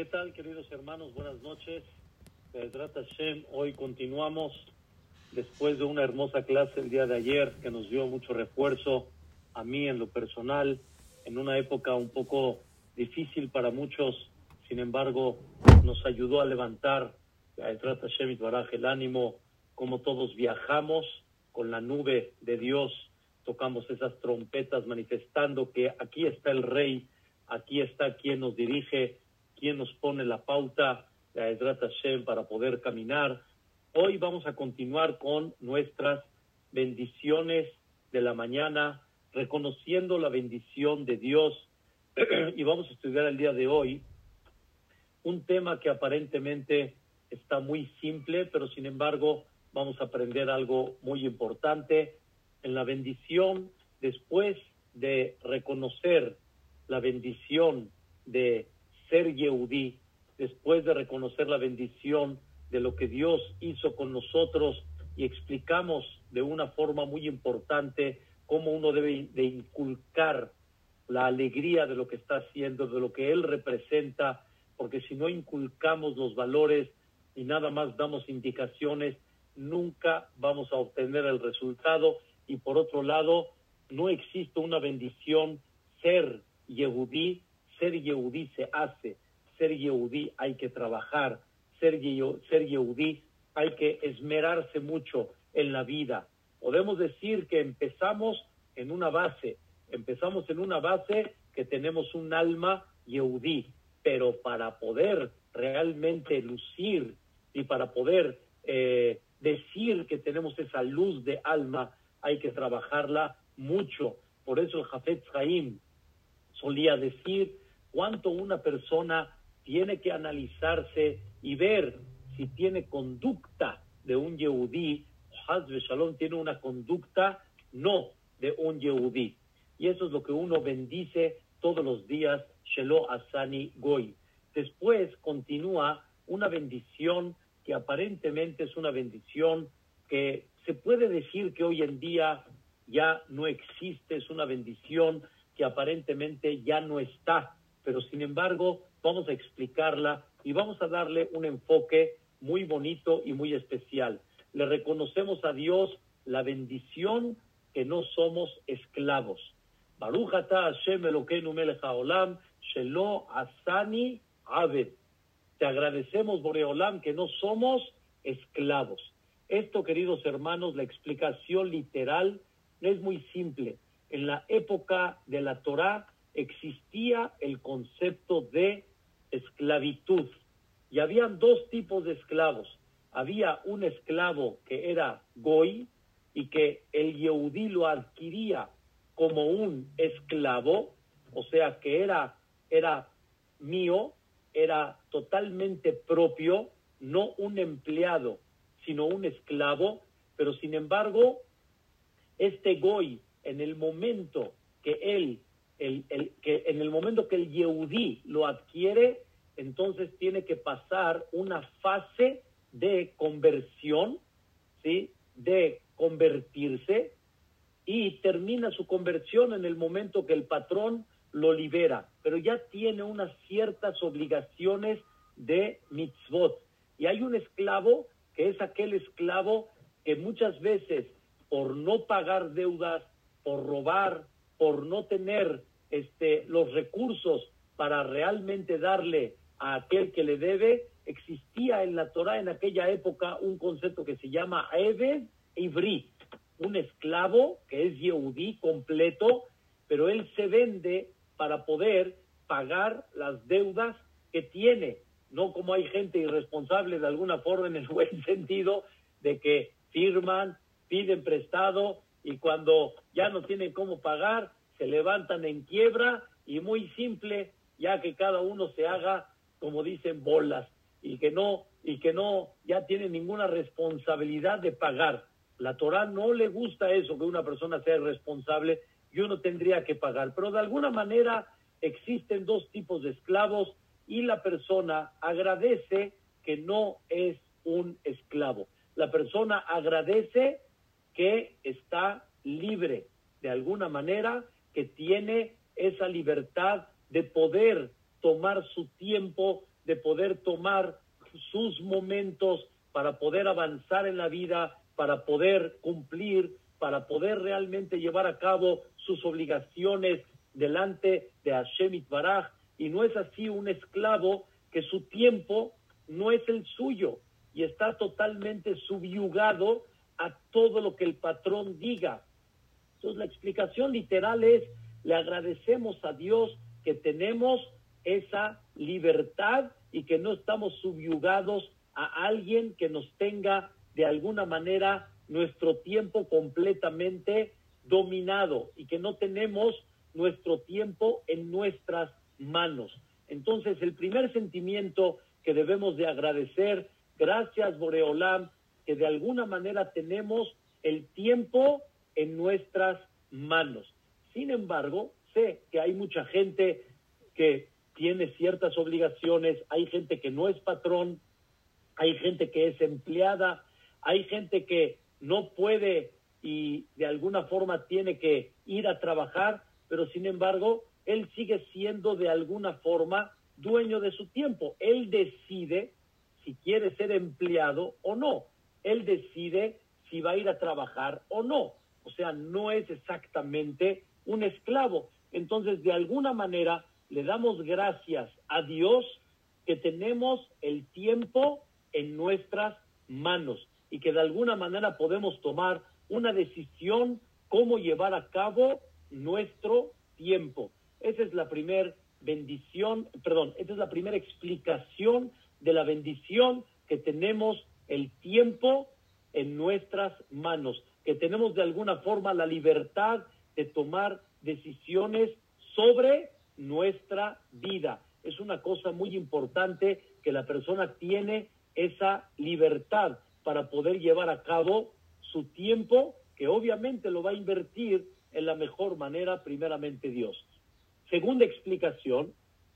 ¿Qué tal, queridos hermanos? Buenas noches. Hoy continuamos después de una hermosa clase el día de ayer que nos dio mucho refuerzo a mí en lo personal, en una época un poco difícil para muchos, sin embargo, nos ayudó a levantar el ánimo, como todos viajamos con la nube de Dios, tocamos esas trompetas manifestando que aquí está el Rey, aquí está quien nos dirige, quien nos pone la pauta de Hashem para poder caminar. Hoy vamos a continuar con nuestras bendiciones de la mañana, reconociendo la bendición de Dios. y vamos a estudiar el día de hoy un tema que aparentemente está muy simple, pero sin embargo vamos a aprender algo muy importante. En la bendición, después de reconocer la bendición de ser Yehudí, después de reconocer la bendición de lo que Dios hizo con nosotros y explicamos de una forma muy importante cómo uno debe de inculcar la alegría de lo que está haciendo, de lo que Él representa, porque si no inculcamos los valores y nada más damos indicaciones, nunca vamos a obtener el resultado. Y por otro lado, no existe una bendición ser Yehudí ser Yehudí se hace, ser Yehudí hay que trabajar, ser, ser Yehudí hay que esmerarse mucho en la vida. Podemos decir que empezamos en una base, empezamos en una base que tenemos un alma Yehudí, pero para poder realmente lucir y para poder eh, decir que tenemos esa luz de alma, hay que trabajarla mucho. Por eso el Jafet Chaim solía decir cuánto una persona tiene que analizarse y ver si tiene conducta de un Yehudí, Hazbe Shalom tiene una conducta no de un Yehudí. Y eso es lo que uno bendice todos los días, Shelo Asani Goy. Después continúa una bendición que aparentemente es una bendición que se puede decir que hoy en día ya no existe, es una bendición que aparentemente ya no está pero sin embargo vamos a explicarla y vamos a darle un enfoque muy bonito y muy especial. Le reconocemos a Dios la bendición que no somos esclavos. Baruch Hashem Elokeinu melech haolam shelo asani. Te agradecemos, Boreolam, que no somos esclavos. Esto, queridos hermanos, la explicación literal es muy simple. En la época de la Torá, existía el concepto de esclavitud. Y habían dos tipos de esclavos. Había un esclavo que era Goy y que el Yehudí lo adquiría como un esclavo, o sea que era, era mío, era totalmente propio, no un empleado, sino un esclavo, pero sin embargo, este Goy, en el momento que él el, que en el momento que el Yehudí lo adquiere, entonces tiene que pasar una fase de conversión, ¿sí? de convertirse, y termina su conversión en el momento que el patrón lo libera, pero ya tiene unas ciertas obligaciones de mitzvot. Y hay un esclavo que es aquel esclavo que muchas veces por no pagar deudas, por robar, por no tener este, los recursos para realmente darle a aquel que le debe, existía en la Torah en aquella época un concepto que se llama Eved Ivri, un esclavo que es Yehudí completo, pero él se vende para poder pagar las deudas que tiene, no como hay gente irresponsable de alguna forma en el buen sentido de que firman, piden prestado y cuando ya no tienen cómo pagar, se levantan en quiebra y muy simple, ya que cada uno se haga, como dicen, bolas y que no y que no ya tiene ninguna responsabilidad de pagar. La Torah no le gusta eso que una persona sea responsable y uno tendría que pagar, pero de alguna manera existen dos tipos de esclavos y la persona agradece que no es un esclavo. La persona agradece que está libre de alguna manera que tiene esa libertad de poder tomar su tiempo, de poder tomar sus momentos para poder avanzar en la vida, para poder cumplir, para poder realmente llevar a cabo sus obligaciones delante de Hashem Baraj. Y no es así un esclavo que su tiempo no es el suyo y está totalmente subyugado a todo lo que el patrón diga. Entonces la explicación literal es, le agradecemos a Dios que tenemos esa libertad y que no estamos subyugados a alguien que nos tenga de alguna manera nuestro tiempo completamente dominado y que no tenemos nuestro tiempo en nuestras manos. Entonces, el primer sentimiento que debemos de agradecer, gracias Boreolam, que de alguna manera tenemos el tiempo en nuestras manos. Sin embargo, sé que hay mucha gente que tiene ciertas obligaciones, hay gente que no es patrón, hay gente que es empleada, hay gente que no puede y de alguna forma tiene que ir a trabajar, pero sin embargo, él sigue siendo de alguna forma dueño de su tiempo. Él decide si quiere ser empleado o no. Él decide si va a ir a trabajar o no. O sea, no es exactamente un esclavo. Entonces, de alguna manera, le damos gracias a Dios que tenemos el tiempo en nuestras manos y que de alguna manera podemos tomar una decisión cómo llevar a cabo nuestro tiempo. Esa es la primera bendición, perdón, esa es la primera explicación de la bendición que tenemos el tiempo en nuestras manos, que tenemos de alguna forma la libertad de tomar decisiones sobre nuestra vida. Es una cosa muy importante que la persona tiene esa libertad para poder llevar a cabo su tiempo, que obviamente lo va a invertir en la mejor manera, primeramente Dios. Segunda explicación,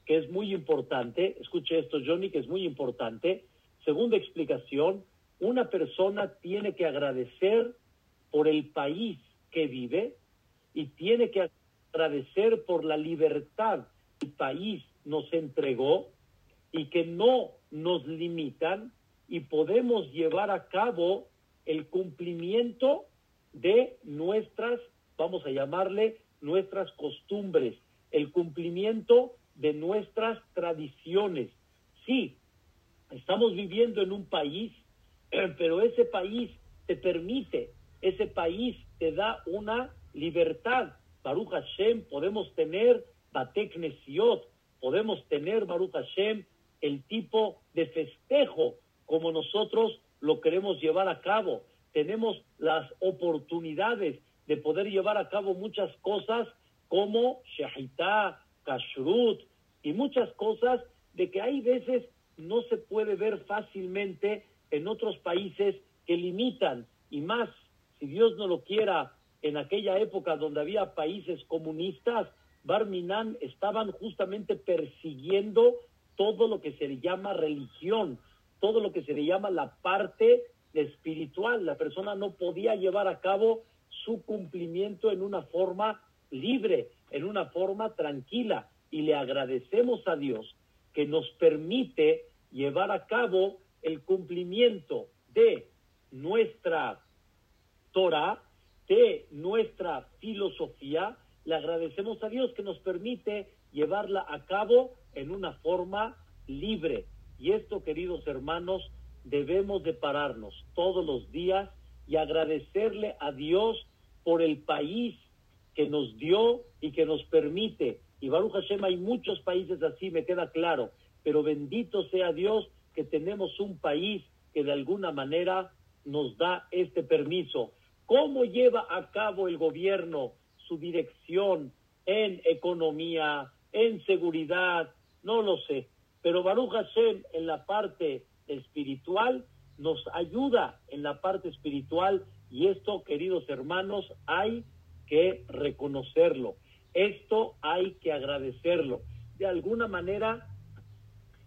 que es muy importante, escuche esto Johnny, que es muy importante. Segunda explicación, una persona tiene que agradecer por el país que vive y tiene que agradecer por la libertad que el país nos entregó y que no nos limitan y podemos llevar a cabo el cumplimiento de nuestras, vamos a llamarle, nuestras costumbres, el cumplimiento de nuestras tradiciones. Sí, estamos viviendo en un país, pero ese país te permite, ese país te da una libertad. Baruch Hashem, podemos tener Batek Nesiot, podemos tener Baruch Hashem el tipo de festejo como nosotros lo queremos llevar a cabo. Tenemos las oportunidades de poder llevar a cabo muchas cosas como Shahitá, Kashrut y muchas cosas de que hay veces no se puede ver fácilmente en otros países que limitan y más, si Dios no lo quiera, en aquella época donde había países comunistas, Barminan estaban justamente persiguiendo todo lo que se le llama religión, todo lo que se le llama la parte espiritual. La persona no podía llevar a cabo su cumplimiento en una forma libre, en una forma tranquila. Y le agradecemos a Dios que nos permite llevar a cabo el cumplimiento de nuestra Torah, de nuestra filosofía. Le agradecemos a Dios que nos permite llevarla a cabo en una forma libre. Y esto, queridos hermanos, debemos de pararnos todos los días y agradecerle a Dios por el país que nos dio y que nos permite. Y Baruch Hashem hay muchos países así, me queda claro, pero bendito sea Dios que tenemos un país que de alguna manera nos da este permiso. ¿Cómo lleva a cabo el gobierno su dirección en economía, en seguridad? No lo sé. Pero Baruch Hashem en la parte espiritual nos ayuda en la parte espiritual y esto, queridos hermanos, hay que reconocerlo. Esto hay que agradecerlo. De alguna manera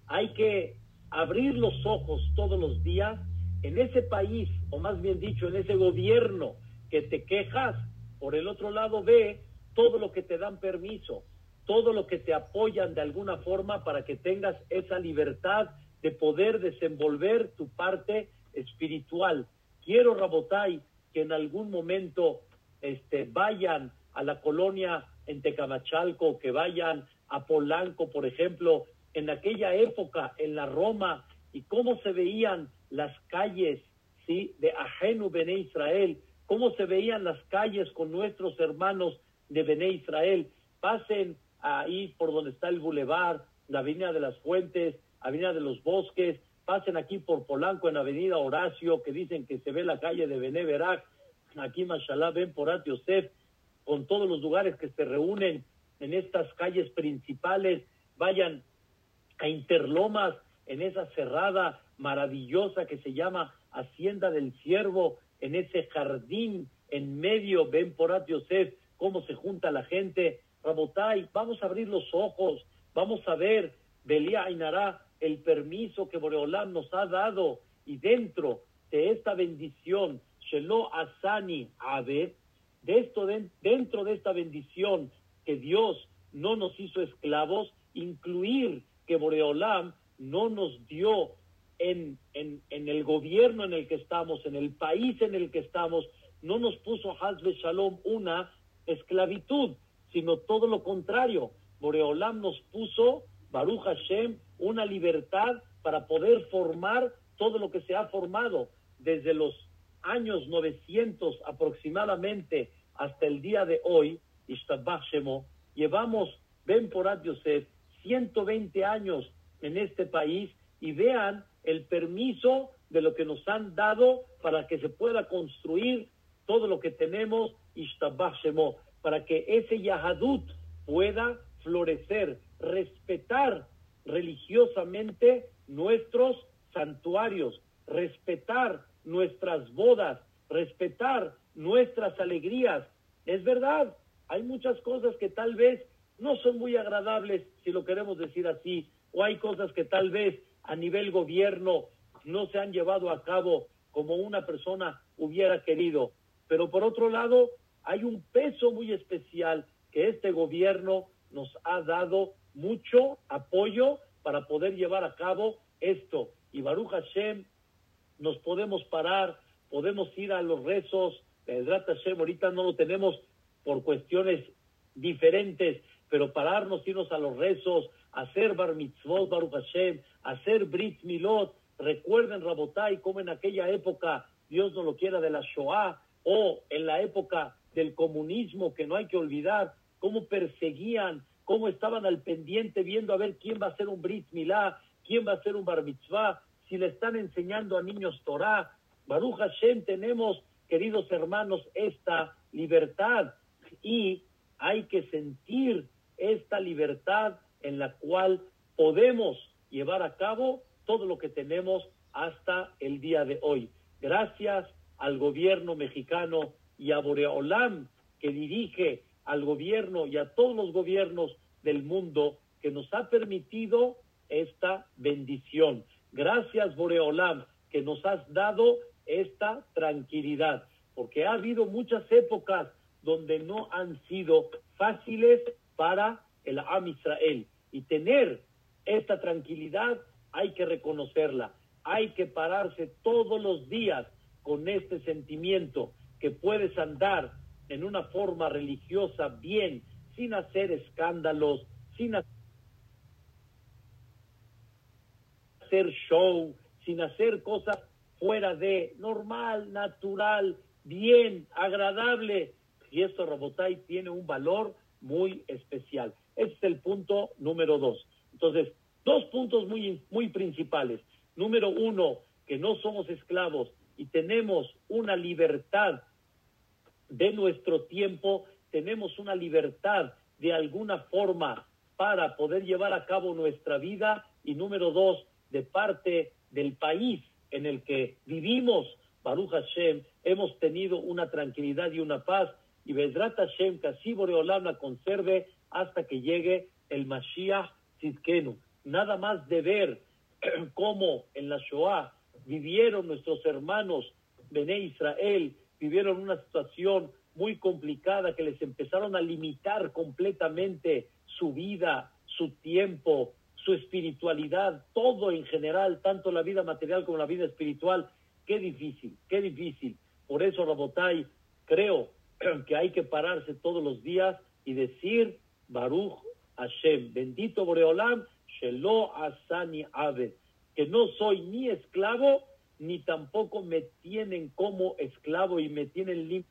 hay que abrir los ojos todos los días en ese país, o más bien dicho, en ese gobierno que te quejas. Por el otro lado, ve todo lo que te dan permiso. todo lo que te apoyan de alguna forma para que tengas esa libertad de poder desenvolver tu parte espiritual. Quiero, Rabotai, que en algún momento este, vayan a la colonia en Tecamachalco, que vayan a Polanco, por ejemplo, en aquella época, en la Roma, y cómo se veían las calles ¿sí? de Ajenu Bene Israel, cómo se veían las calles con nuestros hermanos de Bene Israel. Pasen ahí por donde está el bulevar, la Avenida de las Fuentes, Avenida de los Bosques, pasen aquí por Polanco en Avenida Horacio, que dicen que se ve la calle de Bene Berak, aquí Mashallah ven por Yosef, con todos los lugares que se reúnen en estas calles principales, vayan a Interlomas, en esa cerrada maravillosa que se llama Hacienda del Ciervo, en ese jardín en medio, ven por Yosef, cómo se junta la gente, Rabotai, vamos a abrir los ojos, vamos a ver, Belia Ainará, el permiso que Boreolam nos ha dado. Y dentro de esta bendición, Shelo Asani Abed, de esto, dentro de esta bendición que Dios no nos hizo esclavos, incluir que Boreolam no nos dio en, en, en, el gobierno en el que estamos, en el país en el que estamos, no nos puso Hazbe Shalom una esclavitud, sino todo lo contrario. Boreolam nos puso, Baruch Hashem, una libertad para poder formar todo lo que se ha formado desde los años 900 aproximadamente hasta el día de hoy, llevamos, ven por Yosef, 120 años en este país y vean el permiso de lo que nos han dado para que se pueda construir todo lo que tenemos, para que ese Yahadut pueda florecer, respetar religiosamente nuestros santuarios, respetar nuestras bodas, respetar nuestras alegrías. Es verdad, hay muchas cosas que tal vez no son muy agradables, si lo queremos decir así, o hay cosas que tal vez a nivel gobierno no se han llevado a cabo como una persona hubiera querido. Pero por otro lado, hay un peso muy especial que este gobierno nos ha dado mucho apoyo para poder llevar a cabo esto. Y Baruch Hashem, nos podemos parar, podemos ir a los rezos, Baruch Hashem, ahorita no lo tenemos por cuestiones diferentes, pero pararnos, irnos a los rezos, hacer bar mitzvot, Baruch Hashem, hacer brit milot, recuerden Rabotai, como en aquella época, Dios no lo quiera, de la Shoah, o en la época del comunismo, que no hay que olvidar, cómo perseguían, cómo estaban al pendiente viendo a ver quién va a ser un Brit Milá, quién va a ser un Bar Mitzvah, si le están enseñando a niños Torah. Baruch Hashem, tenemos, queridos hermanos, esta libertad y hay que sentir esta libertad en la cual podemos llevar a cabo todo lo que tenemos hasta el día de hoy. Gracias al gobierno mexicano y a Boreolam, que dirige al gobierno y a todos los gobiernos del mundo, que nos ha permitido esta bendición. Gracias, Boreolam, que nos has dado esta tranquilidad, porque ha habido muchas épocas donde no han sido fáciles para el Am Israel. Y tener esta tranquilidad hay que reconocerla, hay que pararse todos los días con este sentimiento que puedes andar en una forma religiosa bien, sin hacer escándalos, sin hacer show, sin hacer cosas fuera de normal, natural, bien, agradable. Y esto, Robotay, tiene un valor muy especial. Ese es el punto número dos. Entonces, dos puntos muy, muy principales. Número uno, que no somos esclavos y tenemos una libertad de nuestro tiempo, tenemos una libertad de alguna forma para poder llevar a cabo nuestra vida y número dos, de parte del país en el que vivimos, Baruch Hashem, hemos tenido una tranquilidad y una paz y Bedrat Hashem, que así conserve hasta que llegue el Mashiach Tzidkenu. Nada más de ver cómo en la Shoah vivieron nuestros hermanos Bene Israel, vivieron una situación muy complicada que les empezaron a limitar completamente su vida, su tiempo, su espiritualidad, todo en general, tanto la vida material como la vida espiritual. Qué difícil, qué difícil. Por eso, Rabotai, creo que hay que pararse todos los días y decir, Baruch Hashem, bendito Boreolam, Shelo Asani Abed, que no soy ni esclavo, ni tampoco me tienen como esclavo y me tienen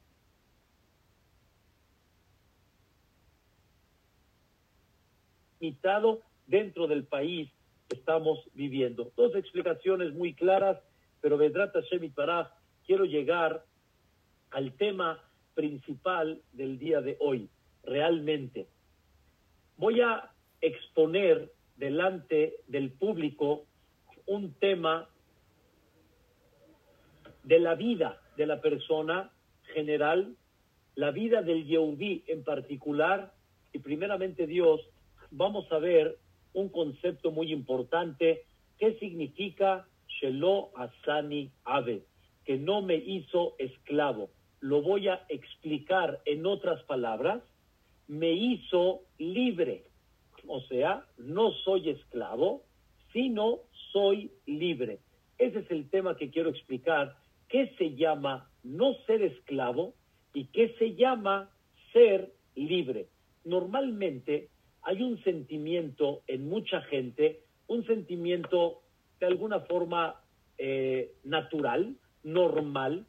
limitado dentro del país que estamos viviendo. Dos explicaciones muy claras, pero Vedrat Hashem y quiero llegar al tema principal del día de hoy, realmente. Voy a exponer delante del público un tema de la vida de la persona general, la vida del Yehudí en particular, y primeramente Dios, vamos a ver un concepto muy importante, ¿qué significa Shelo Asani Ave? Que no me hizo esclavo. Lo voy a explicar en otras palabras, me hizo libre. O sea, no soy esclavo, sino soy libre. Ese es el tema que quiero explicar. ¿Qué se llama no ser esclavo y qué se llama ser libre? Normalmente hay un sentimiento en mucha gente, un sentimiento de alguna forma eh, natural, normal,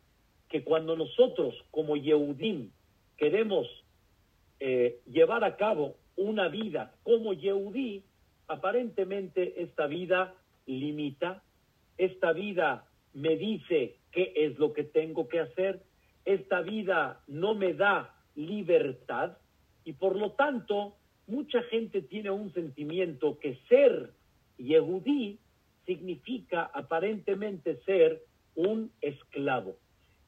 que cuando nosotros como Yehudim queremos eh, llevar a cabo una vida como Yehudí, aparentemente esta vida limita, esta vida me dice qué es lo que tengo que hacer, esta vida no me da libertad y por lo tanto mucha gente tiene un sentimiento que ser yehudí significa aparentemente ser un esclavo.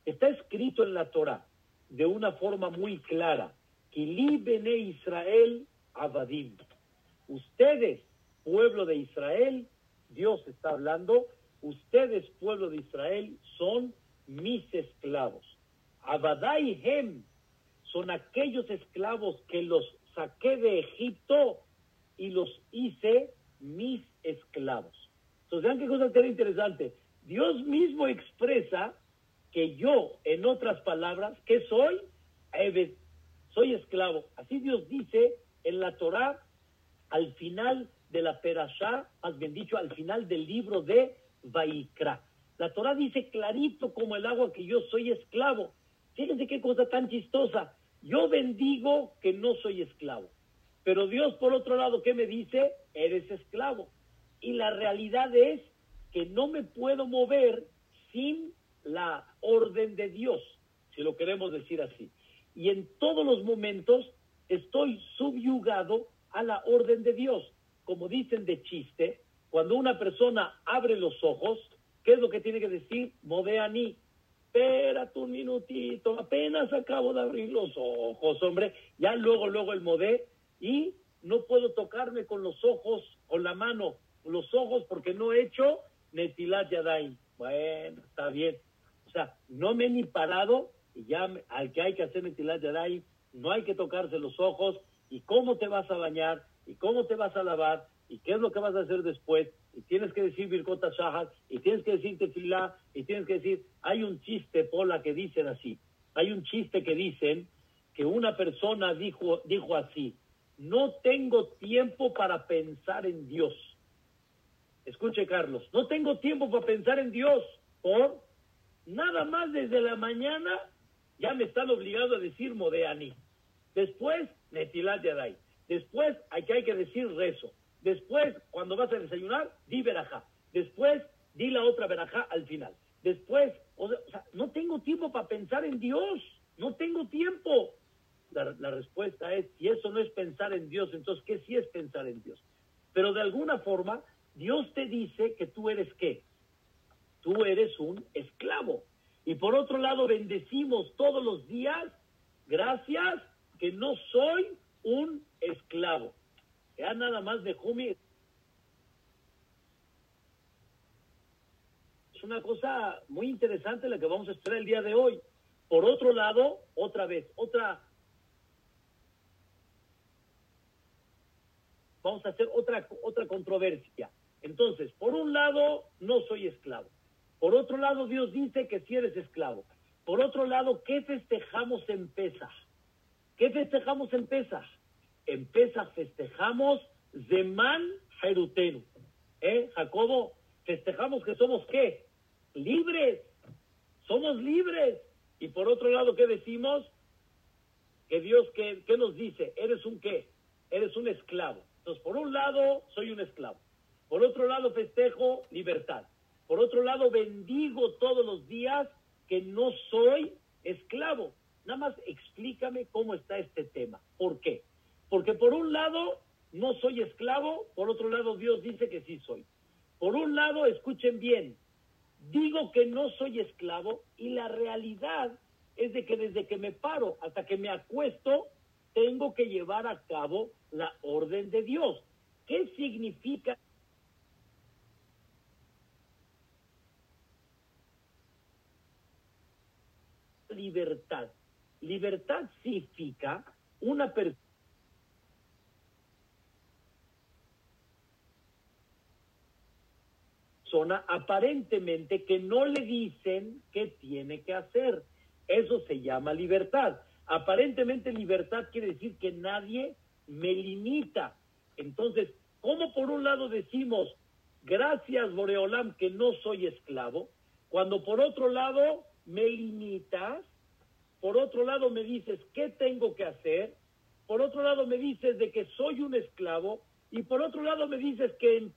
Está escrito en la Torah de una forma muy clara, Kili bene Israel abadim. Ustedes, pueblo de Israel, Dios está hablando, ustedes, pueblo de Israel, son mis esclavos. Abadai hem son aquellos esclavos que los saqué de Egipto y los hice mis esclavos. Entonces, vean qué cosa tan interesante. Dios mismo expresa que yo, en otras palabras, que soy? Soy esclavo. Así Dios dice en la Torah, al final de la Perashá, más bien dicho, al final del libro de Vaikra. La Torah dice clarito como el agua que yo soy esclavo. Fíjense qué cosa tan chistosa. Yo bendigo que no soy esclavo. Pero Dios, por otro lado, ¿qué me dice? Eres esclavo. Y la realidad es que no me puedo mover sin la orden de Dios, si lo queremos decir así. Y en todos los momentos estoy subyugado a la orden de Dios. Como dicen de chiste, cuando una persona abre los ojos, ¿qué es lo que tiene que decir? Modeani, espérate un minutito, apenas acabo de abrir los ojos, hombre, ya luego, luego el modé y no puedo tocarme con los ojos, con la mano, los ojos porque no he hecho Netilat Yadayim. Bueno, está bien. O sea, no me he ni parado ya al que hay que hacer Netilat Yadayim, no hay que tocarse los ojos y cómo te vas a bañar y cómo te vas a lavar y qué es lo que vas a hacer después y tienes que decir Birkota Shahar y tienes que decir Tefilá y tienes que decir, hay un chiste, Pola, que dicen así, hay un chiste que dicen que una persona dijo, dijo así, no tengo tiempo para pensar en Dios. Escuche, Carlos, no tengo tiempo para pensar en Dios por nada más desde la mañana ya me están obligando a decir Modeani. Después, Netilat Yadai. Después, hay que, hay que decir rezo. Después, cuando vas a desayunar, di verajá. Después, di la otra verajá al final. Después, o sea, no tengo tiempo para pensar en Dios. No tengo tiempo. La, la, respuesta es, si eso no es pensar en Dios, entonces, ¿qué sí es pensar en Dios? Pero de alguna forma, Dios te dice que tú eres qué? Tú eres un esclavo. Y por otro lado, bendecimos todos los días, gracias, que no soy un esclavo. Ya nada más de Jumi. Es una cosa muy interesante la que vamos a esperar el día de hoy. Por otro lado, otra vez, otra vamos a hacer otra, otra controversia. Entonces, por un lado, no soy esclavo. Por otro lado, Dios dice que si eres esclavo. Por otro lado, ¿qué festejamos en Pesach? ¿Qué festejamos en Pesach? En festejamos Zeman Jerutenu. ¿Eh, Jacobo? Festejamos que somos qué? Libres. Somos libres. Y por otro lado, ¿qué decimos? Que Dios, ¿qué, qué nos dice? ¿Eres un qué? Eres un esclavo. Entonces, por un lado, soy un esclavo. Por otro lado, festejo libertad. Por otro lado, bendigo todos los días que no soy esclavo. Nada más explícame cómo está este tema. ¿Por qué? Porque por un lado, no soy esclavo, por otro lado, Dios dice que sí soy. Por un lado, escuchen bien, digo que no soy esclavo y la realidad es de que desde que me paro hasta que me acuesto, tengo que llevar a cabo la orden de Dios. ¿Qué significa libertad. Libertad significa una persona aparentemente que no le dicen qué tiene que hacer. Eso se llama libertad. Aparentemente libertad quiere decir que nadie me limita. Entonces, ¿cómo por un lado decimos, gracias Boreolam que no soy esclavo, cuando por otro lado me limitas, por otro lado me dices qué tengo que hacer, por otro lado me dices de que soy un esclavo, y por otro lado me dices que en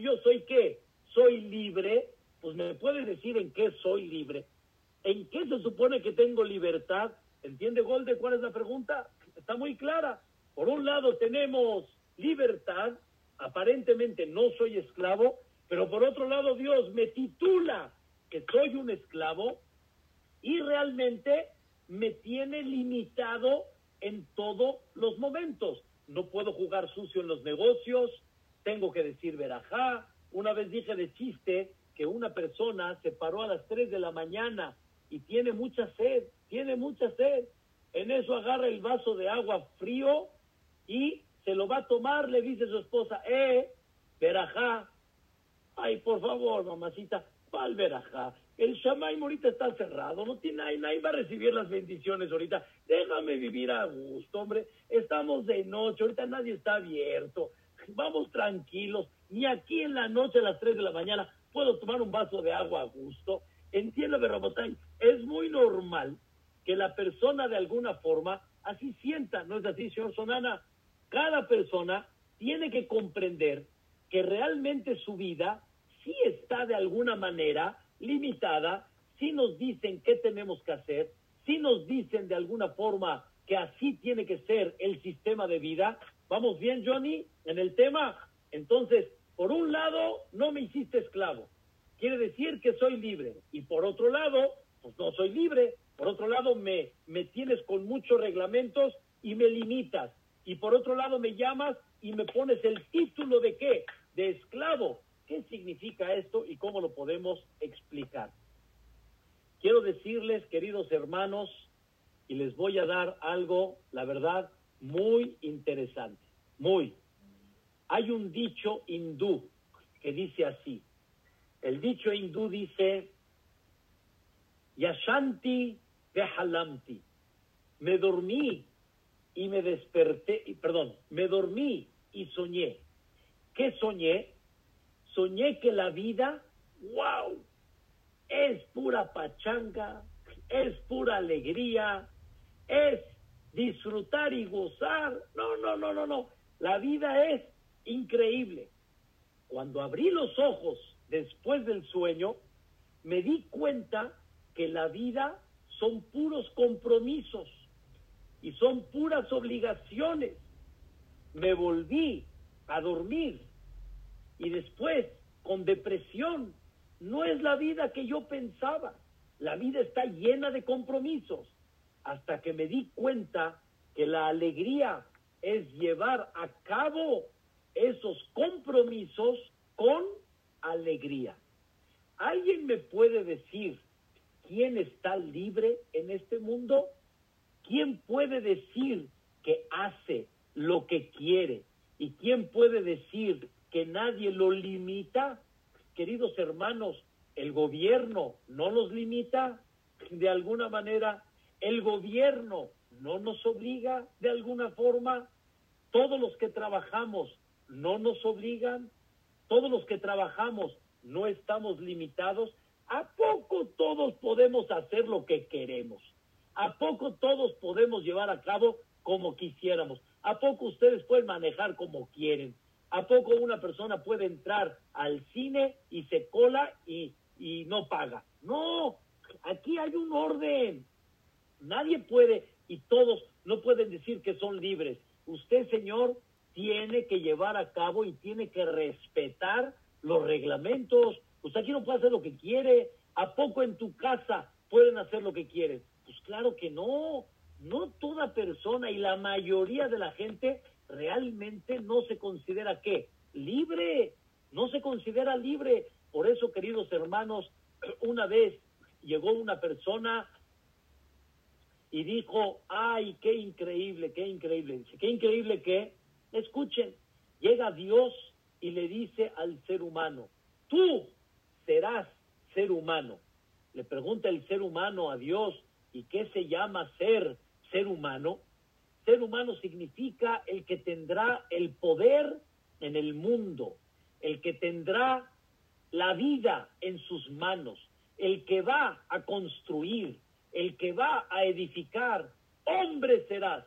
yo soy qué, soy libre, pues me puedes decir en qué soy libre. ¿En qué se supone que tengo libertad? ¿Entiende Golde cuál es la pregunta? Está muy clara. Por un lado tenemos libertad, aparentemente no soy esclavo, pero por otro lado Dios me titula que soy un esclavo y realmente me tiene limitado en todos los momentos. No puedo jugar sucio en los negocios, tengo que decir verajá. Una vez dije de chiste que una persona se paró a las 3 de la mañana y tiene mucha sed, tiene mucha sed. En eso agarra el vaso de agua frío y se lo va a tomar, le dice su esposa, eh, verajá. Ay, por favor, mamacita, ¿cuál verajá? El Shamaim ahorita está cerrado, no tiene nadie, nadie va a recibir las bendiciones ahorita. Déjame vivir a gusto, hombre. Estamos de noche, ahorita nadie está abierto. Vamos tranquilos. Ni aquí en la noche a las 3 de la mañana puedo tomar un vaso de agua a gusto. Entiéndeme, Rabotay, es muy normal que la persona de alguna forma así sienta, ¿no es así, señor Sonana? Cada persona tiene que comprender que realmente su vida sí está de alguna manera limitada, si nos dicen qué tenemos que hacer, si nos dicen de alguna forma que así tiene que ser el sistema de vida. ¿Vamos bien, Johnny, en el tema? Entonces, por un lado, no me hiciste esclavo. Quiere decir que soy libre. Y por otro lado, pues no soy libre. Por otro lado, me, me tienes con muchos reglamentos y me limitas. Y por otro lado, me llamas y me pones el título de qué? De esclavo. ¿Qué significa esto y cómo lo podemos explicar? Quiero decirles, queridos hermanos, y les voy a dar algo, la verdad, muy interesante, muy. Hay un dicho hindú que dice así. El dicho hindú dice, Yashanti Vehalamti. Me dormí y me desperté, perdón, me dormí y soñé. ¿Qué soñé? Soñé que la vida, wow, es pura pachanga, es pura alegría, es disfrutar y gozar. No, no, no, no, no. La vida es increíble. Cuando abrí los ojos después del sueño, me di cuenta que la vida son puros compromisos y son puras obligaciones. Me volví a dormir y después con depresión. No es la vida que yo pensaba. La vida está llena de compromisos. Hasta que me di cuenta que la alegría es llevar a cabo esos compromisos con alegría. ¿Alguien me puede decir quién está libre en este mundo? ¿Quién puede decir que hace lo que quiere ¿Y quién puede decir que nadie lo limita? Queridos hermanos, el gobierno no nos limita de alguna manera, el gobierno no nos obliga de alguna forma, todos los que trabajamos no nos obligan, todos los que trabajamos no estamos limitados. ¿A poco todos podemos hacer lo que queremos? ¿A poco todos podemos llevar a cabo como quisiéramos? ¿A poco ustedes pueden manejar como quieren? ¿A poco una persona puede entrar al cine y se cola y, y no paga? No, aquí hay un orden. Nadie puede y todos no pueden decir que son libres. Usted, señor, tiene que llevar a cabo y tiene que respetar los reglamentos. Usted aquí no puede hacer lo que quiere. ¿A poco en tu casa pueden hacer lo que quieren? Pues claro que no. No toda persona y la mayoría de la gente realmente no se considera qué? Libre. No se considera libre. Por eso, queridos hermanos, una vez llegó una persona y dijo, ay, qué increíble, qué increíble. qué increíble que, escuchen, llega Dios y le dice al ser humano, tú serás ser humano. Le pregunta el ser humano a Dios, ¿y qué se llama ser ser humano? Ser humano significa el que tendrá el poder en el mundo, el que tendrá la vida en sus manos, el que va a construir, el que va a edificar, hombre serás.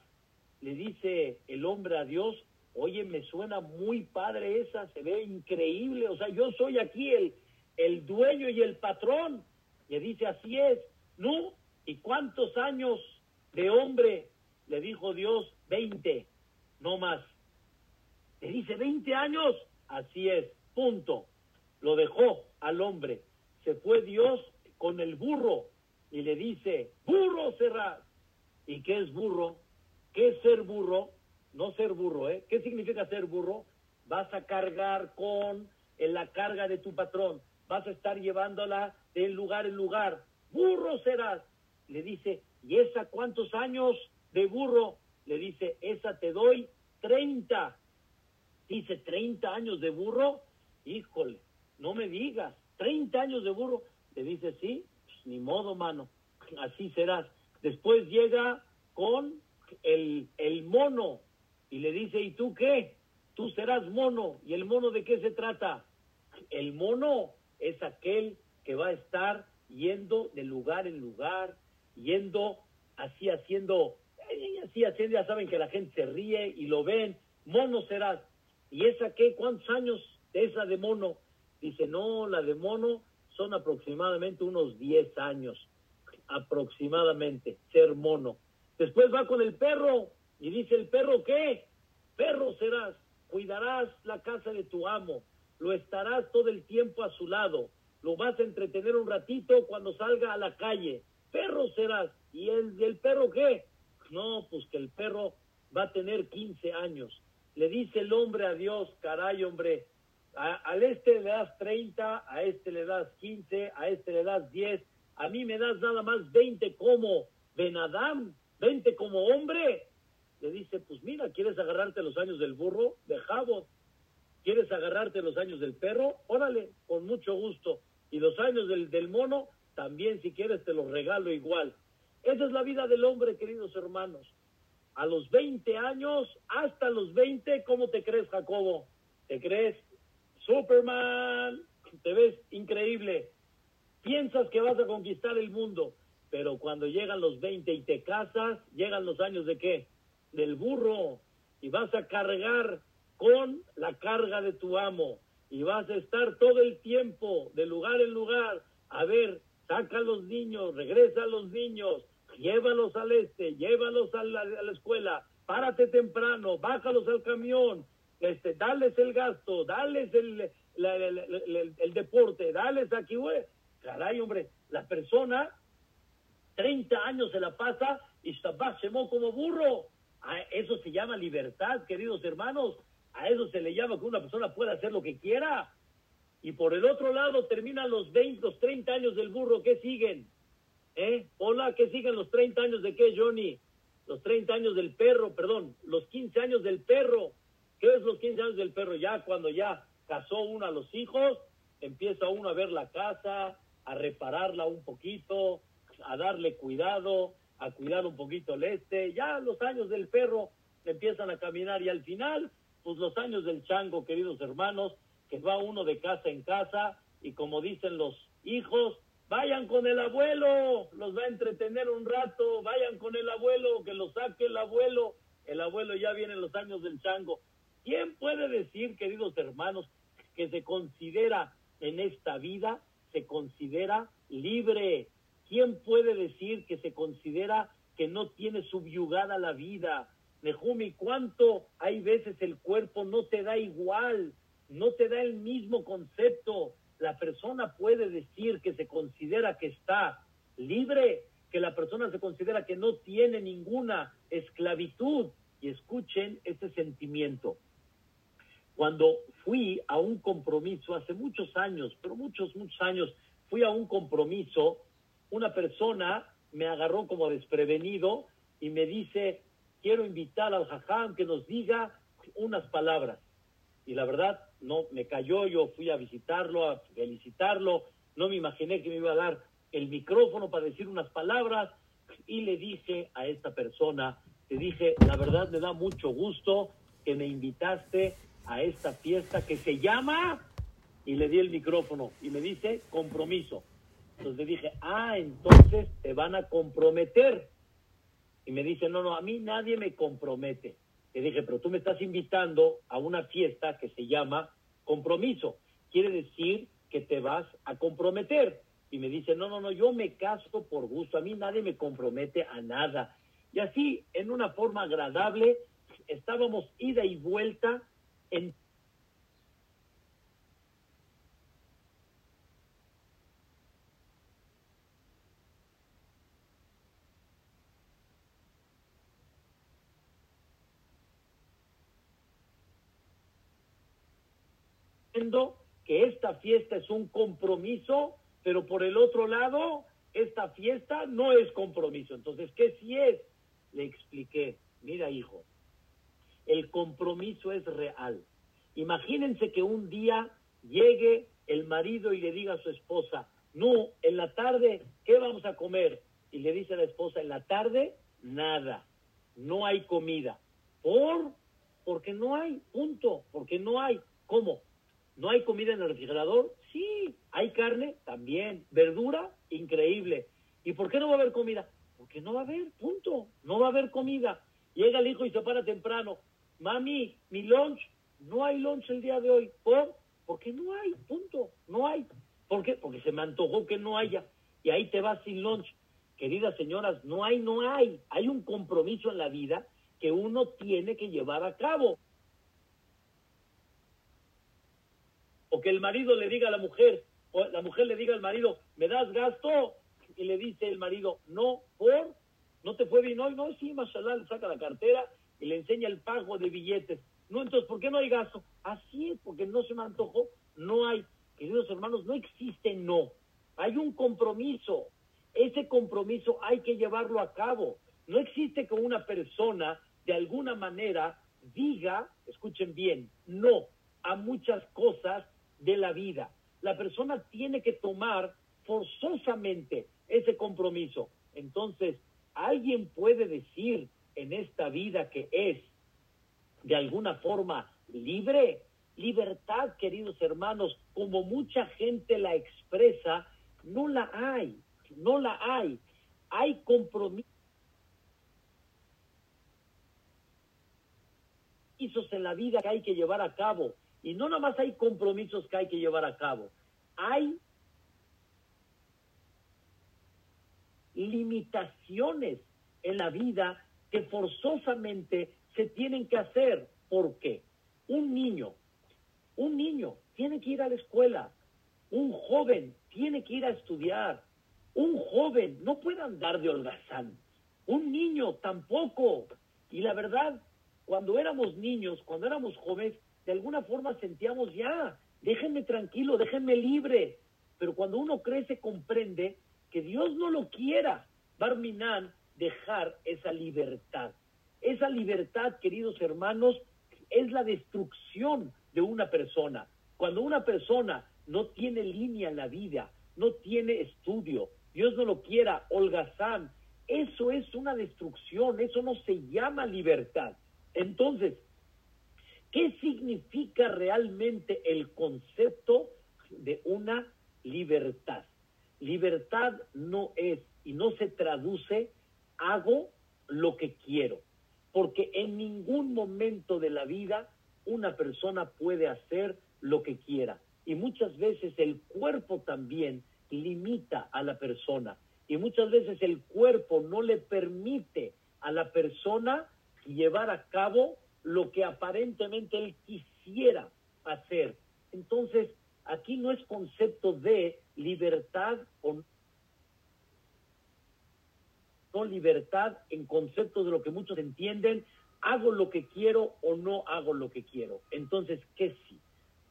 Le dice el hombre a Dios, oye, me suena muy padre esa, se ve increíble, o sea, yo soy aquí el, el dueño y el patrón. Le dice, así es, ¿no? ¿Y cuántos años de hombre? Le dijo Dios, veinte, no más. Le dice, veinte años, así es, punto. Lo dejó al hombre. Se fue Dios con el burro y le dice, burro serás. ¿Y qué es burro? ¿Qué es ser burro? No ser burro, ¿eh? ¿Qué significa ser burro? Vas a cargar con la carga de tu patrón, vas a estar llevándola de lugar en lugar. Burro serás. Le dice, ¿y esa cuántos años de burro? Le dice, esa te doy 30. Dice, ¿30 años de burro? Híjole, no me digas, 30 años de burro. Le dice, sí, ni modo, mano, así serás. Después llega con el, el mono y le dice, ¿y tú qué? Tú serás mono. ¿Y el mono de qué se trata? El mono es aquel que va a estar yendo de lugar en lugar, yendo así haciendo, así haciendo, ya saben que la gente se ríe y lo ven, mono serás. ¿Y esa qué? ¿Cuántos años de esa de mono? Dice, no, la de mono son aproximadamente unos 10 años, aproximadamente, ser mono. Después va con el perro y dice, ¿el perro qué? Perro serás, cuidarás la casa de tu amo, lo estarás todo el tiempo a su lado, lo vas a entretener un ratito cuando salga a la calle, perro serás. ¿Y el, el perro qué? No, pues que el perro va a tener 15 años. Le dice el hombre a Dios, caray hombre, al este le das 30, a este le das 15, a este le das 10, a mí me das nada más 20 como Benadam, 20 como hombre. Le dice, pues mira, ¿quieres agarrarte los años del burro? De jabot. ¿Quieres agarrarte los años del perro? Órale, con mucho gusto. Y los años del, del mono, también si quieres te los regalo igual. Esa es la vida del hombre, queridos hermanos. A los 20 años, hasta los 20, ¿cómo te crees, Jacobo? ¿Te crees Superman, te ves increíble, piensas que vas a conquistar el mundo, pero cuando llegan los 20 y te casas, llegan los años de qué? Del burro, y vas a cargar con la carga de tu amo, y vas a estar todo el tiempo, de lugar en lugar, a ver, saca a los niños, regresa a los niños, llévalos al este, llévalos a la, escuela, párate temprano, bájalos al camión, este, darles el gasto, darles el, el, deporte, darles aquí, güey. Caray, hombre, la persona 30 años se la pasa y se como burro. A eso se llama libertad, queridos hermanos. A eso se le llama que una persona pueda hacer lo que quiera. Y por el otro lado terminan los 20, los 30 años del burro. ¿Qué siguen? ¿Eh? Hola, ¿qué siguen los 30 años de qué, Johnny? Los 30 años del perro, perdón, los 15 años del perro ¿Qué es los 15 años del perro? Ya cuando ya casó uno a los hijos, empieza uno a ver la casa, a repararla un poquito, a darle cuidado, a cuidar un poquito el este. Ya los años del perro empiezan a caminar y al final, pues los años del chango, queridos hermanos, que va uno de casa en casa y como dicen los hijos, vayan con el abuelo, los va a entretener un rato, vayan con el abuelo, que lo saque el abuelo, el abuelo ya viene en los años del chango. ¿Quién puede decir, queridos hermanos, que se considera en esta vida, se considera libre? ¿Quién puede decir que se considera que no tiene subyugada la vida? Nejumi, ¿cuánto hay veces el cuerpo no te da igual? No te da el mismo concepto. La persona puede decir que se considera que está libre, que la persona se considera que no tiene ninguna esclavitud. Y escuchen este sentimiento. Cuando fui a un compromiso hace muchos años, pero muchos, muchos años, fui a un compromiso, una persona me agarró como desprevenido y me dice, quiero invitar al jajam que nos diga unas palabras. Y la verdad, no me cayó, yo fui a visitarlo, a felicitarlo, no me imaginé que me iba a dar el micrófono para decir unas palabras y le dije a esta persona, te dije, la verdad me da mucho gusto que me invitaste a esta fiesta que se llama, y le di el micrófono y me dice, compromiso. Entonces le dije, ah, entonces te van a comprometer. Y me dice, no, no, a mí nadie me compromete. Le dije, pero tú me estás invitando a una fiesta que se llama compromiso. Quiere decir que te vas a comprometer. Y me dice, no, no, no, yo me caso por gusto. A mí nadie me compromete a nada. Y así, en una forma agradable, estábamos ida y vuelta en que esta fiesta es un compromiso, pero por el otro lado, esta fiesta no es compromiso. Entonces, ¿qué si es? Le expliqué, mira hijo, el compromiso es real. Imagínense que un día llegue el marido y le diga a su esposa, no, en la tarde, ¿qué vamos a comer? Y le dice a la esposa, en la tarde, nada, no hay comida. ¿Por? Porque no hay, punto, porque no hay. ¿Cómo? ¿No hay comida en el refrigerador? Sí. ¿Hay carne? También. ¿Verdura? Increíble. ¿Y por qué no va a haber comida? Porque no va a haber, punto. No va a haber comida. Llega el hijo y se para temprano. Mami, mi lunch, no hay lunch el día de hoy. ¿Por? Porque no hay, punto. No hay. ¿Por qué? Porque se me antojó que no haya. Y ahí te vas sin lunch. Queridas señoras, no hay, no hay. Hay un compromiso en la vida que uno tiene que llevar a cabo. Que el marido le diga a la mujer, o la mujer le diga al marido, ¿me das gasto? Y le dice el marido, no, por, no te fue bien hoy, no, sí, mashallah, le saca la cartera y le enseña el pago de billetes. No, entonces, ¿por qué no hay gasto? Así es, porque no se me antojó, no hay. Queridos hermanos, no existe no, hay un compromiso. Ese compromiso hay que llevarlo a cabo. No existe que una persona de alguna manera diga, escuchen bien, no a muchas cosas de la vida. La persona tiene que tomar forzosamente ese compromiso. Entonces, ¿alguien puede decir en esta vida que es de alguna forma libre? Libertad, queridos hermanos, como mucha gente la expresa, no la hay, no la hay. Hay compromisos en la vida que hay que llevar a cabo. Y no nomás hay compromisos que hay que llevar a cabo, hay limitaciones en la vida que forzosamente se tienen que hacer. ¿Por qué? Un niño, un niño tiene que ir a la escuela, un joven tiene que ir a estudiar, un joven no puede andar de holgazán, un niño tampoco. Y la verdad, cuando éramos niños, cuando éramos jóvenes, de alguna forma sentíamos ya, déjenme tranquilo, déjenme libre. Pero cuando uno crece, comprende que Dios no lo quiera, Barminan, dejar esa libertad. Esa libertad, queridos hermanos, es la destrucción de una persona. Cuando una persona no tiene línea en la vida, no tiene estudio, Dios no lo quiera, holgazán, eso es una destrucción, eso no se llama libertad. Entonces, ¿qué significa realmente el concepto de una libertad? Libertad no es y no se traduce hago lo que quiero, porque en ningún momento de la vida una persona puede hacer lo que quiera. Y muchas veces el cuerpo también limita a la persona. Y muchas veces el cuerpo no le permite a la persona llevar a cabo lo que aparentemente él quisiera hacer. Entonces, aquí no es concepto de libertad o no libertad en concepto de lo que muchos entienden, hago lo que quiero o no hago lo que quiero. Entonces, ¿qué sí?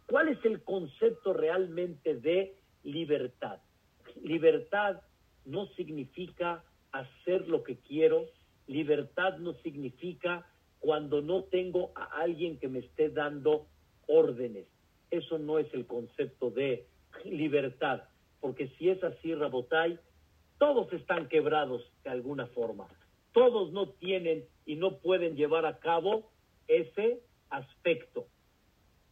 ¿Cuál es el concepto realmente de libertad? Libertad no significa hacer lo que quiero, libertad no significa cuando no tengo a alguien que me esté dando órdenes. Eso no es el concepto de libertad, porque si es así, Rabotay, todos están quebrados de alguna forma. Todos no tienen y no pueden llevar a cabo ese aspecto.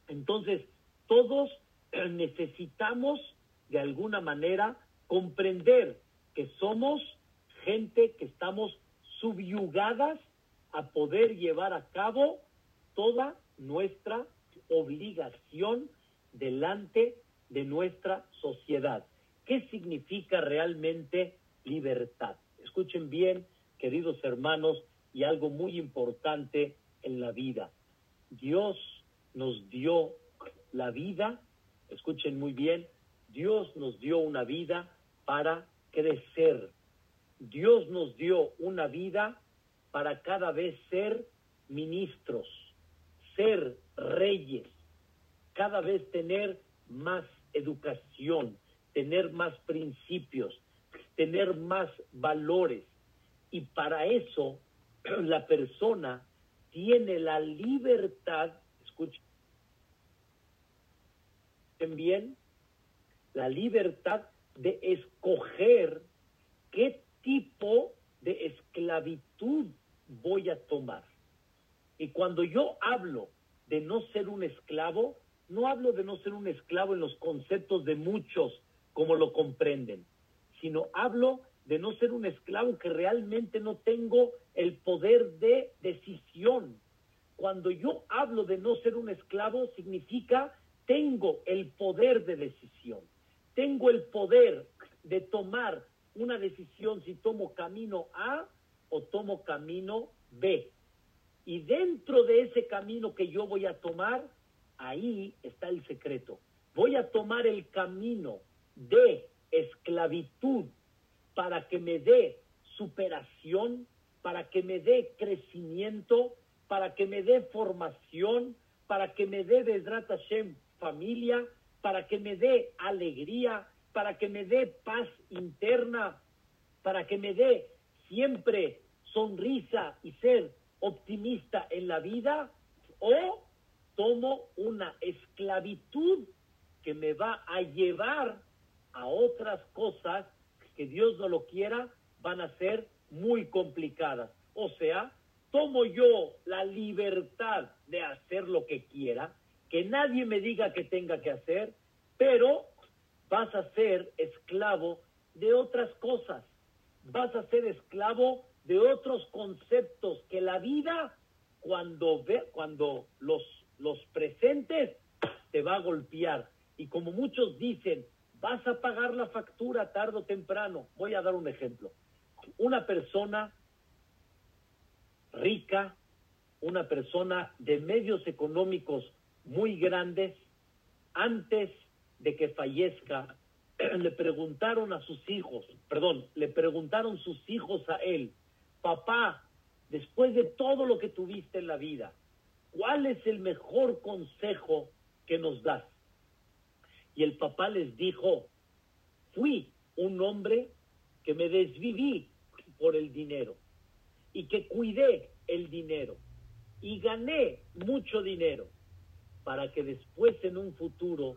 Entonces, todos necesitamos de alguna manera comprender que somos gente que estamos subyugadas a poder llevar a cabo toda nuestra obligación delante de nuestra sociedad. ¿Qué significa realmente libertad? Escuchen bien, queridos hermanos, y algo muy importante en la vida. Dios nos dio la vida, escuchen muy bien, Dios nos dio una vida para crecer. Dios nos dio una vida para cada vez ser ministros, ser reyes, cada vez tener más educación, tener más principios, tener más valores. Y para eso la persona tiene la libertad, escuchen bien, la libertad de escoger qué tipo de esclavitud voy a tomar. Y cuando yo hablo de no ser un esclavo, no hablo de no ser un esclavo en los conceptos de muchos como lo comprenden, sino hablo de no ser un esclavo que realmente no tengo el poder de decisión. Cuando yo hablo de no ser un esclavo, significa tengo el poder de decisión tengo el poder de tomar una decisión si tomo camino A o tomo camino B. Y dentro de ese camino que yo voy a tomar, ahí está el secreto. Voy a tomar el camino de esclavitud para que me dé superación, para que me dé crecimiento, para que me dé formación, para que me dé Hashem familia, para que me dé alegría, para que me dé paz interna, para que me dé siempre sonrisa y ser optimista en la vida, o tomo una esclavitud que me va a llevar a otras cosas que Dios no lo quiera, van a ser muy complicadas. O sea, tomo yo la libertad de hacer lo que quiera, que nadie me diga que tenga que hacer, pero vas a ser esclavo de otras cosas, vas a ser esclavo de otros conceptos que la vida cuando ve, cuando los los presentes te va a golpear y como muchos dicen, vas a pagar la factura tarde o temprano. Voy a dar un ejemplo. Una persona rica, una persona de medios económicos muy grandes, antes de que fallezca, le preguntaron a sus hijos, perdón, le preguntaron sus hijos a él, papá, después de todo lo que tuviste en la vida, ¿cuál es el mejor consejo que nos das? Y el papá les dijo, fui un hombre que me desviví por el dinero y que cuidé el dinero y gané mucho dinero para que después en un futuro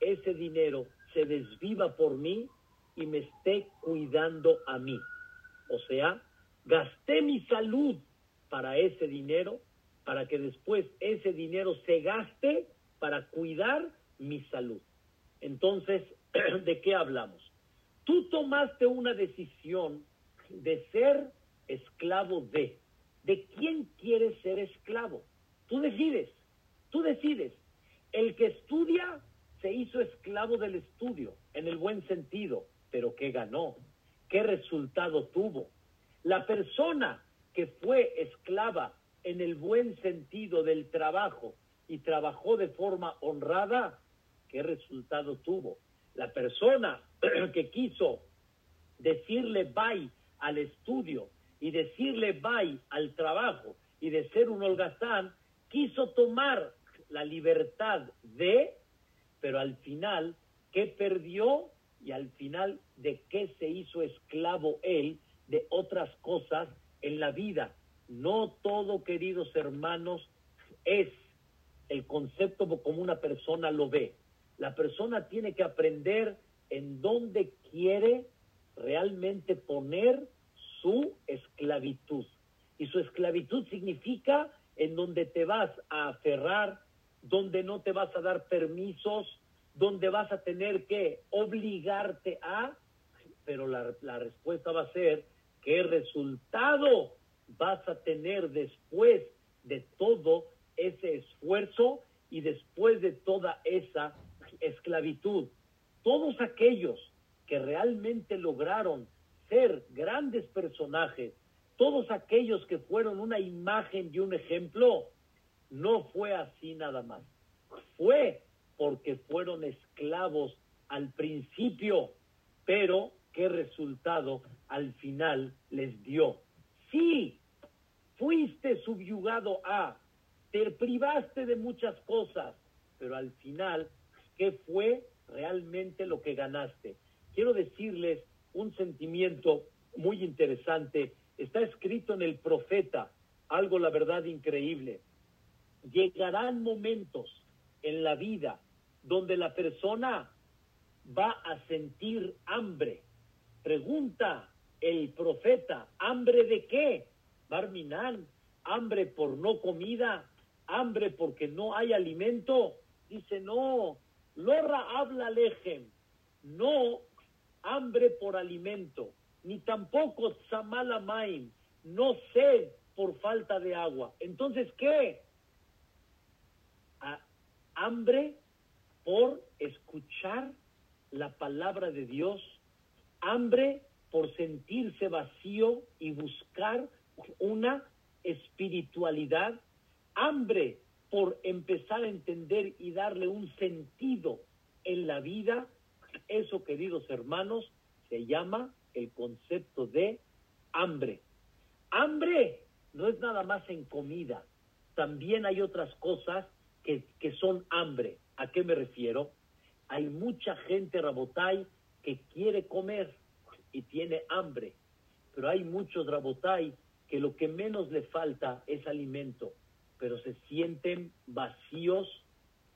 ese dinero se desviva por mí y me esté cuidando a mí. O sea, gasté mi salud para ese dinero, para que después ese dinero se gaste para cuidar mi salud. Entonces, ¿de qué hablamos? Tú tomaste una decisión de ser esclavo de. ¿De quién quieres ser esclavo? Tú decides, tú decides. El que estudia se hizo esclavo del estudio, en el buen sentido, pero ¿qué ganó? ¿Qué resultado tuvo? La persona que fue esclava en el buen sentido del trabajo y trabajó de forma honrada, ¿qué resultado tuvo? La persona que quiso decirle bye al estudio y decirle bye al trabajo y de ser un holgazán, quiso tomar la libertad de, pero al final, ¿qué perdió? Y al final, ¿de qué se hizo esclavo él? De otras cosas en la vida. No todo, queridos hermanos, es el concepto como una persona lo ve. La persona tiene que aprender en dónde quiere realmente poner su esclavitud. Y su esclavitud significa en donde te vas a aferrar, donde no te vas a dar permisos, donde vas a tener que obligarte a, pero la, la respuesta va a ser qué resultado vas a tener después de todo ese esfuerzo y después de toda esa esclavitud. Todos aquellos que realmente lograron ser grandes personajes, todos aquellos que fueron una imagen y un ejemplo, no fue así nada más. Fue porque fueron esclavos al principio, pero qué resultado al final les dio. Sí, fuiste subyugado a, te privaste de muchas cosas, pero al final, ¿qué fue realmente lo que ganaste? Quiero decirles un sentimiento muy interesante. Está escrito en el profeta, algo la verdad increíble. Llegarán momentos en la vida donde la persona va a sentir hambre. Pregunta el profeta, ¿hambre de qué? Barminán, hambre por no comida, hambre porque no hay alimento. Dice, no, Lorra habla lejem, no hambre por alimento, ni tampoco main, no sed por falta de agua. Entonces, ¿qué? hambre por escuchar la palabra de Dios, hambre por sentirse vacío y buscar una espiritualidad, hambre por empezar a entender y darle un sentido en la vida, eso, queridos hermanos, se llama el concepto de hambre. Hambre no es nada más en comida, también hay otras cosas que, que son hambre. ¿A qué me refiero? Hay mucha gente, Rabotay, que quiere comer y tiene hambre, pero hay muchos Rabotay que lo que menos le falta es alimento, pero se sienten vacíos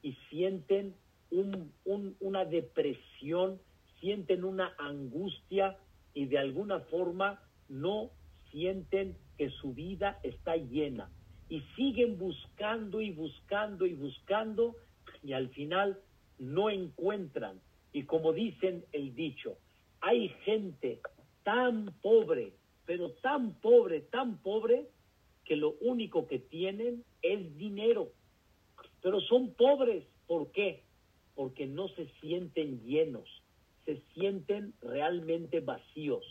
y sienten una depresión, sienten una angustia y de alguna forma no sienten que su vida está llena y siguen buscando y buscando y buscando y al final no encuentran. Y como dicen el dicho, hay gente tan pobre, pero tan pobre, tan pobre, que lo único que tienen es dinero. Pero son pobres. ¿Por qué? porque no se sienten llenos, se sienten realmente vacíos.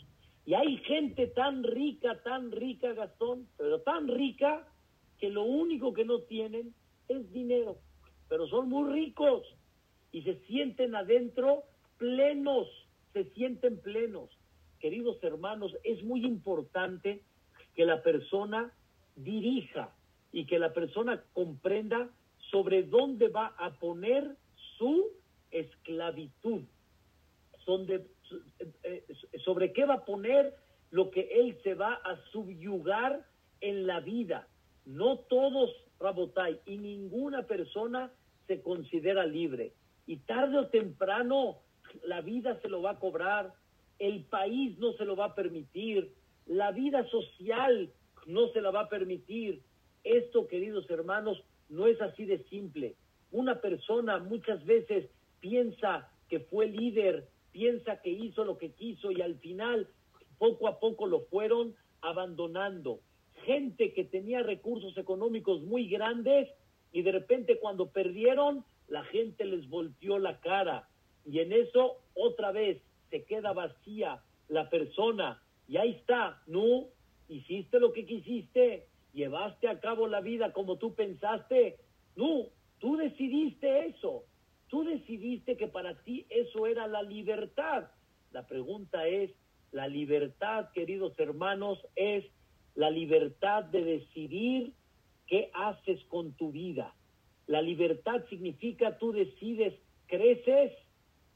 Y hay gente tan rica, tan rica, Gastón, pero tan rica que lo único que no tienen es dinero, pero son muy ricos y se sienten adentro plenos, se sienten plenos. Queridos hermanos, es muy importante que la persona dirija y que la persona comprenda sobre dónde va a poner su esclavitud, eh, sobre qué va a poner lo que él se va a subyugar en la vida. No todos, Rabotai, y ninguna persona se considera libre. Y tarde o temprano la vida se lo va a cobrar, el país no se lo va a permitir, la vida social no se la va a permitir. Esto, queridos hermanos, no es así de simple. Una persona muchas veces piensa que fue líder, piensa que hizo lo que quiso y al final poco a poco lo fueron abandonando. Gente que tenía recursos económicos muy grandes y de repente cuando perdieron, la gente les volteó la cara. Y en eso otra vez se queda vacía la persona. Y ahí está, no, hiciste lo que quisiste, llevaste a cabo la vida como tú pensaste. No, tú decidiste eso. Tú decidiste que para ti eso era la libertad. La pregunta es, la libertad, queridos hermanos, es la libertad de decidir qué haces con tu vida. La libertad significa tú decides, creces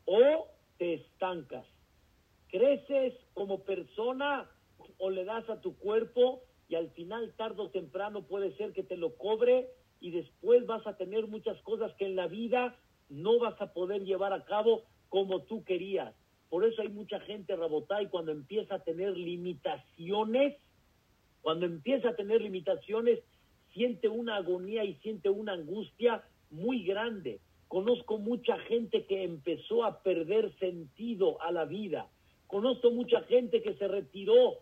o te estancas. Creces como persona o le das a tu cuerpo y al final, tarde o temprano, puede ser que te lo cobre y después vas a tener muchas cosas que en la vida no vas a poder llevar a cabo como tú querías. Por eso hay mucha gente, Rabotay, cuando empieza a tener limitaciones, cuando empieza a tener limitaciones, siente una agonía y siente una angustia muy grande. Conozco mucha gente que empezó a perder sentido a la vida. Conozco mucha gente que se retiró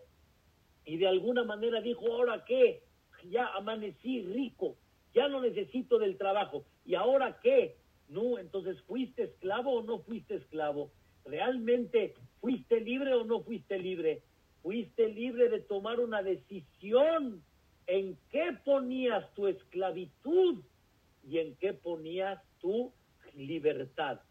y de alguna manera dijo, ahora qué, ya amanecí rico, ya no necesito del trabajo. ¿Y ahora qué? No, entonces, ¿fuiste esclavo o no fuiste esclavo? ¿Realmente fuiste libre o no fuiste libre? Fuiste libre de tomar una decisión en qué ponías tu esclavitud y en qué ponías tu libertad.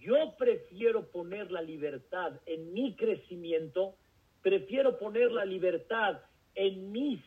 Yo prefiero poner la libertad en mi crecimiento, prefiero poner la libertad en mis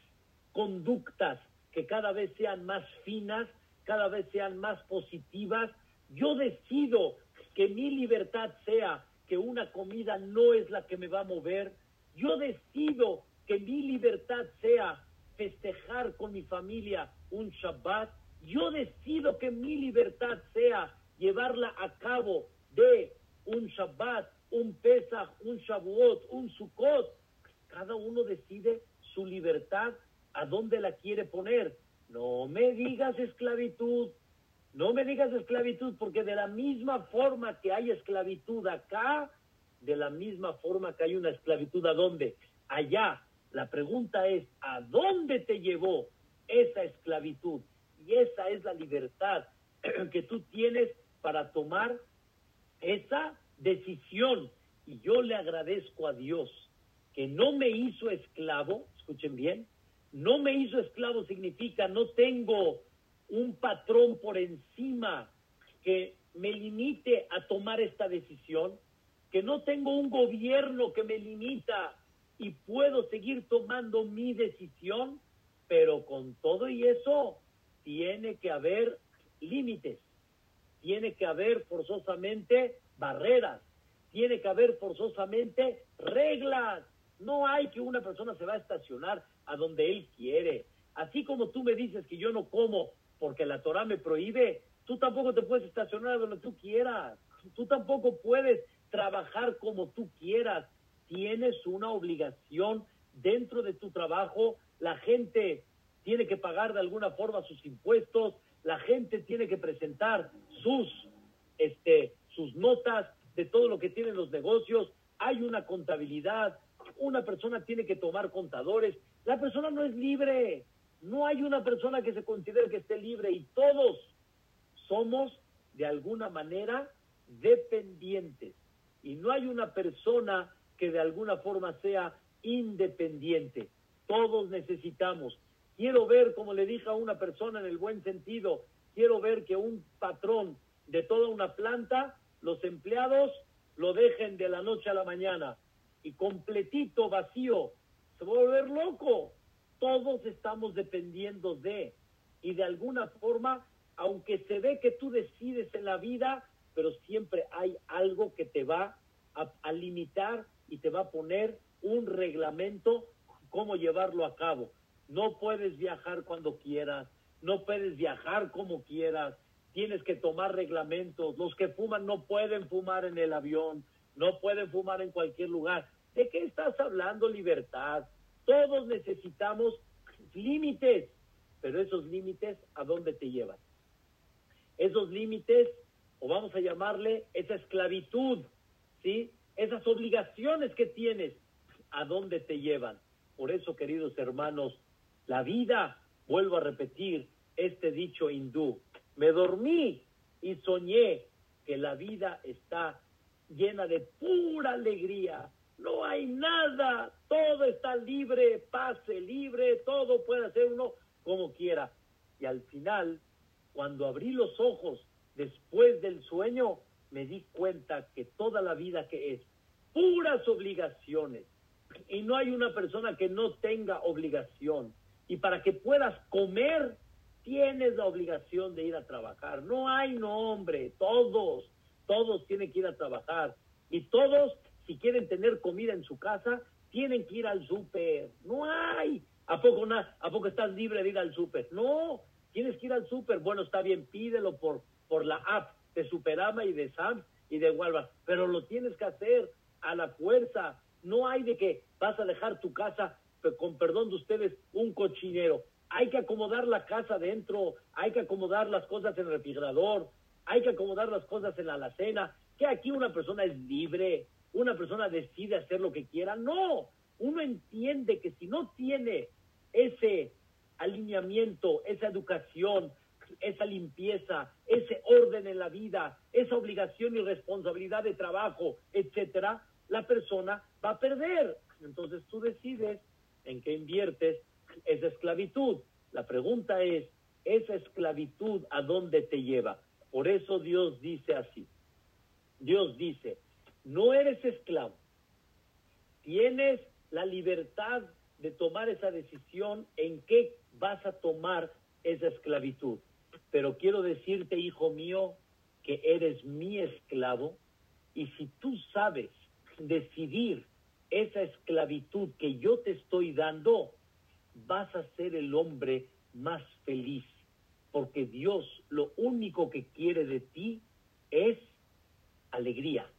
conductas que cada vez sean más finas, cada vez sean más positivas. Yo decido que mi libertad sea que una comida no es la que me va a mover. Yo decido que mi libertad sea festejar con mi familia un Shabbat. Yo decido que mi libertad sea llevarla a cabo de un Shabbat, un Pesach, un Shavuot, un Sukkot. Cada uno decide su libertad a dónde la quiere poner. No me digas esclavitud, no me digas esclavitud, porque de la misma forma que hay esclavitud acá, de la misma forma que hay una esclavitud a dónde? Allá. La pregunta es, ¿a dónde te llevó esa esclavitud? Y esa es la libertad que tú tienes para tomar esa decisión. Y yo le agradezco a Dios que no me hizo esclavo, escuchen bien, no me hizo esclavo significa no tengo un patrón por encima que me limite a tomar esta decisión, que no tengo un gobierno que me limita y puedo seguir tomando mi decisión, pero con todo y eso tiene que haber límites, tiene que haber forzosamente barreras, tiene que haber forzosamente reglas. No hay que una persona se va a estacionar a donde él quiere. Así como tú me dices que yo no como porque la Torah me prohíbe, tú tampoco te puedes estacionar donde tú quieras. Tú tampoco puedes trabajar como tú quieras. Tienes una obligación dentro de tu trabajo. La gente tiene que pagar de alguna forma sus impuestos. La gente tiene que presentar sus, este, sus notas de todo lo que tienen los negocios. Hay una contabilidad. Una persona tiene que tomar contadores. La persona no es libre. No hay una persona que se considere que esté libre y todos somos de alguna manera dependientes. Y no hay una persona que de alguna forma sea independiente. Todos necesitamos. Quiero ver, como le dije a una persona en el buen sentido, quiero ver que un patrón de toda una planta, los empleados lo dejen de la noche a la mañana y completito, vacío. Se va a volver loco todos estamos dependiendo de, y de alguna forma, aunque se ve que tú decides en la vida, pero siempre hay algo que te va a, limitar y te va a poner un reglamento cómo llevarlo a cabo. no puedes viajar cuando quieras, no puedes viajar como quieras, tienes que tomar reglamentos, los que fuman no pueden fumar en el avión, no pueden fumar en cualquier lugar. ¿De qué estás hablando, libertad? Todos necesitamos límites, pero esos límites, ¿a dónde te llevan? Esos límites, o vamos a llamarle esa esclavitud, ¿sí? Esas obligaciones que tienes, ¿a dónde te llevan? Por eso, queridos hermanos, la vida, vuelvo a repetir este dicho hindú, me dormí y soñé que la vida está llena de pura alegría. No hay nada, todo está libre, pase libre, todo puede hacer uno como quiera. Y al final, cuando abrí los ojos después del sueño, me di cuenta que toda la vida que es puras obligaciones. Y no hay una persona que no tenga obligación. Y para que puedas comer, tienes la obligación de ir a trabajar. No hay nombre, todos, todos tienen que ir a trabajar. Y todos, si quieren tener comida en su casa, tienen que ir al súper. No hay. ¿A poco, ¿A poco estás libre de ir al súper? No, tienes que ir al súper. Bueno, está bien, pídelo por, por la app de Superama y de Sam y de Walmart, pero lo tienes que hacer a la fuerza. No hay de que vas a dejar tu casa, con perdón de ustedes, un cochinero. Hay que acomodar la casa dentro, hay que acomodar las cosas en el refrigerador, hay que acomodar las cosas en la alacena, que aquí una persona es libre, una persona decide hacer lo que quiera. No, uno entiende que si no tiene ese alineamiento, esa educación, esa limpieza, ese orden en la vida, esa obligación y responsabilidad de trabajo, etcétera, la persona va a perder. Entonces tú decides en qué inviertes esa esclavitud. La pregunta es, ¿esa esclavitud a dónde te lleva? Por eso Dios dice así. Dios dice, no eres esclavo, tienes la libertad de tomar esa decisión en qué vas a tomar esa esclavitud. Pero quiero decirte, hijo mío, que eres mi esclavo y si tú sabes decidir esa esclavitud que yo te estoy dando, vas a ser el hombre más feliz, porque Dios lo único que quiere de ti es alegría,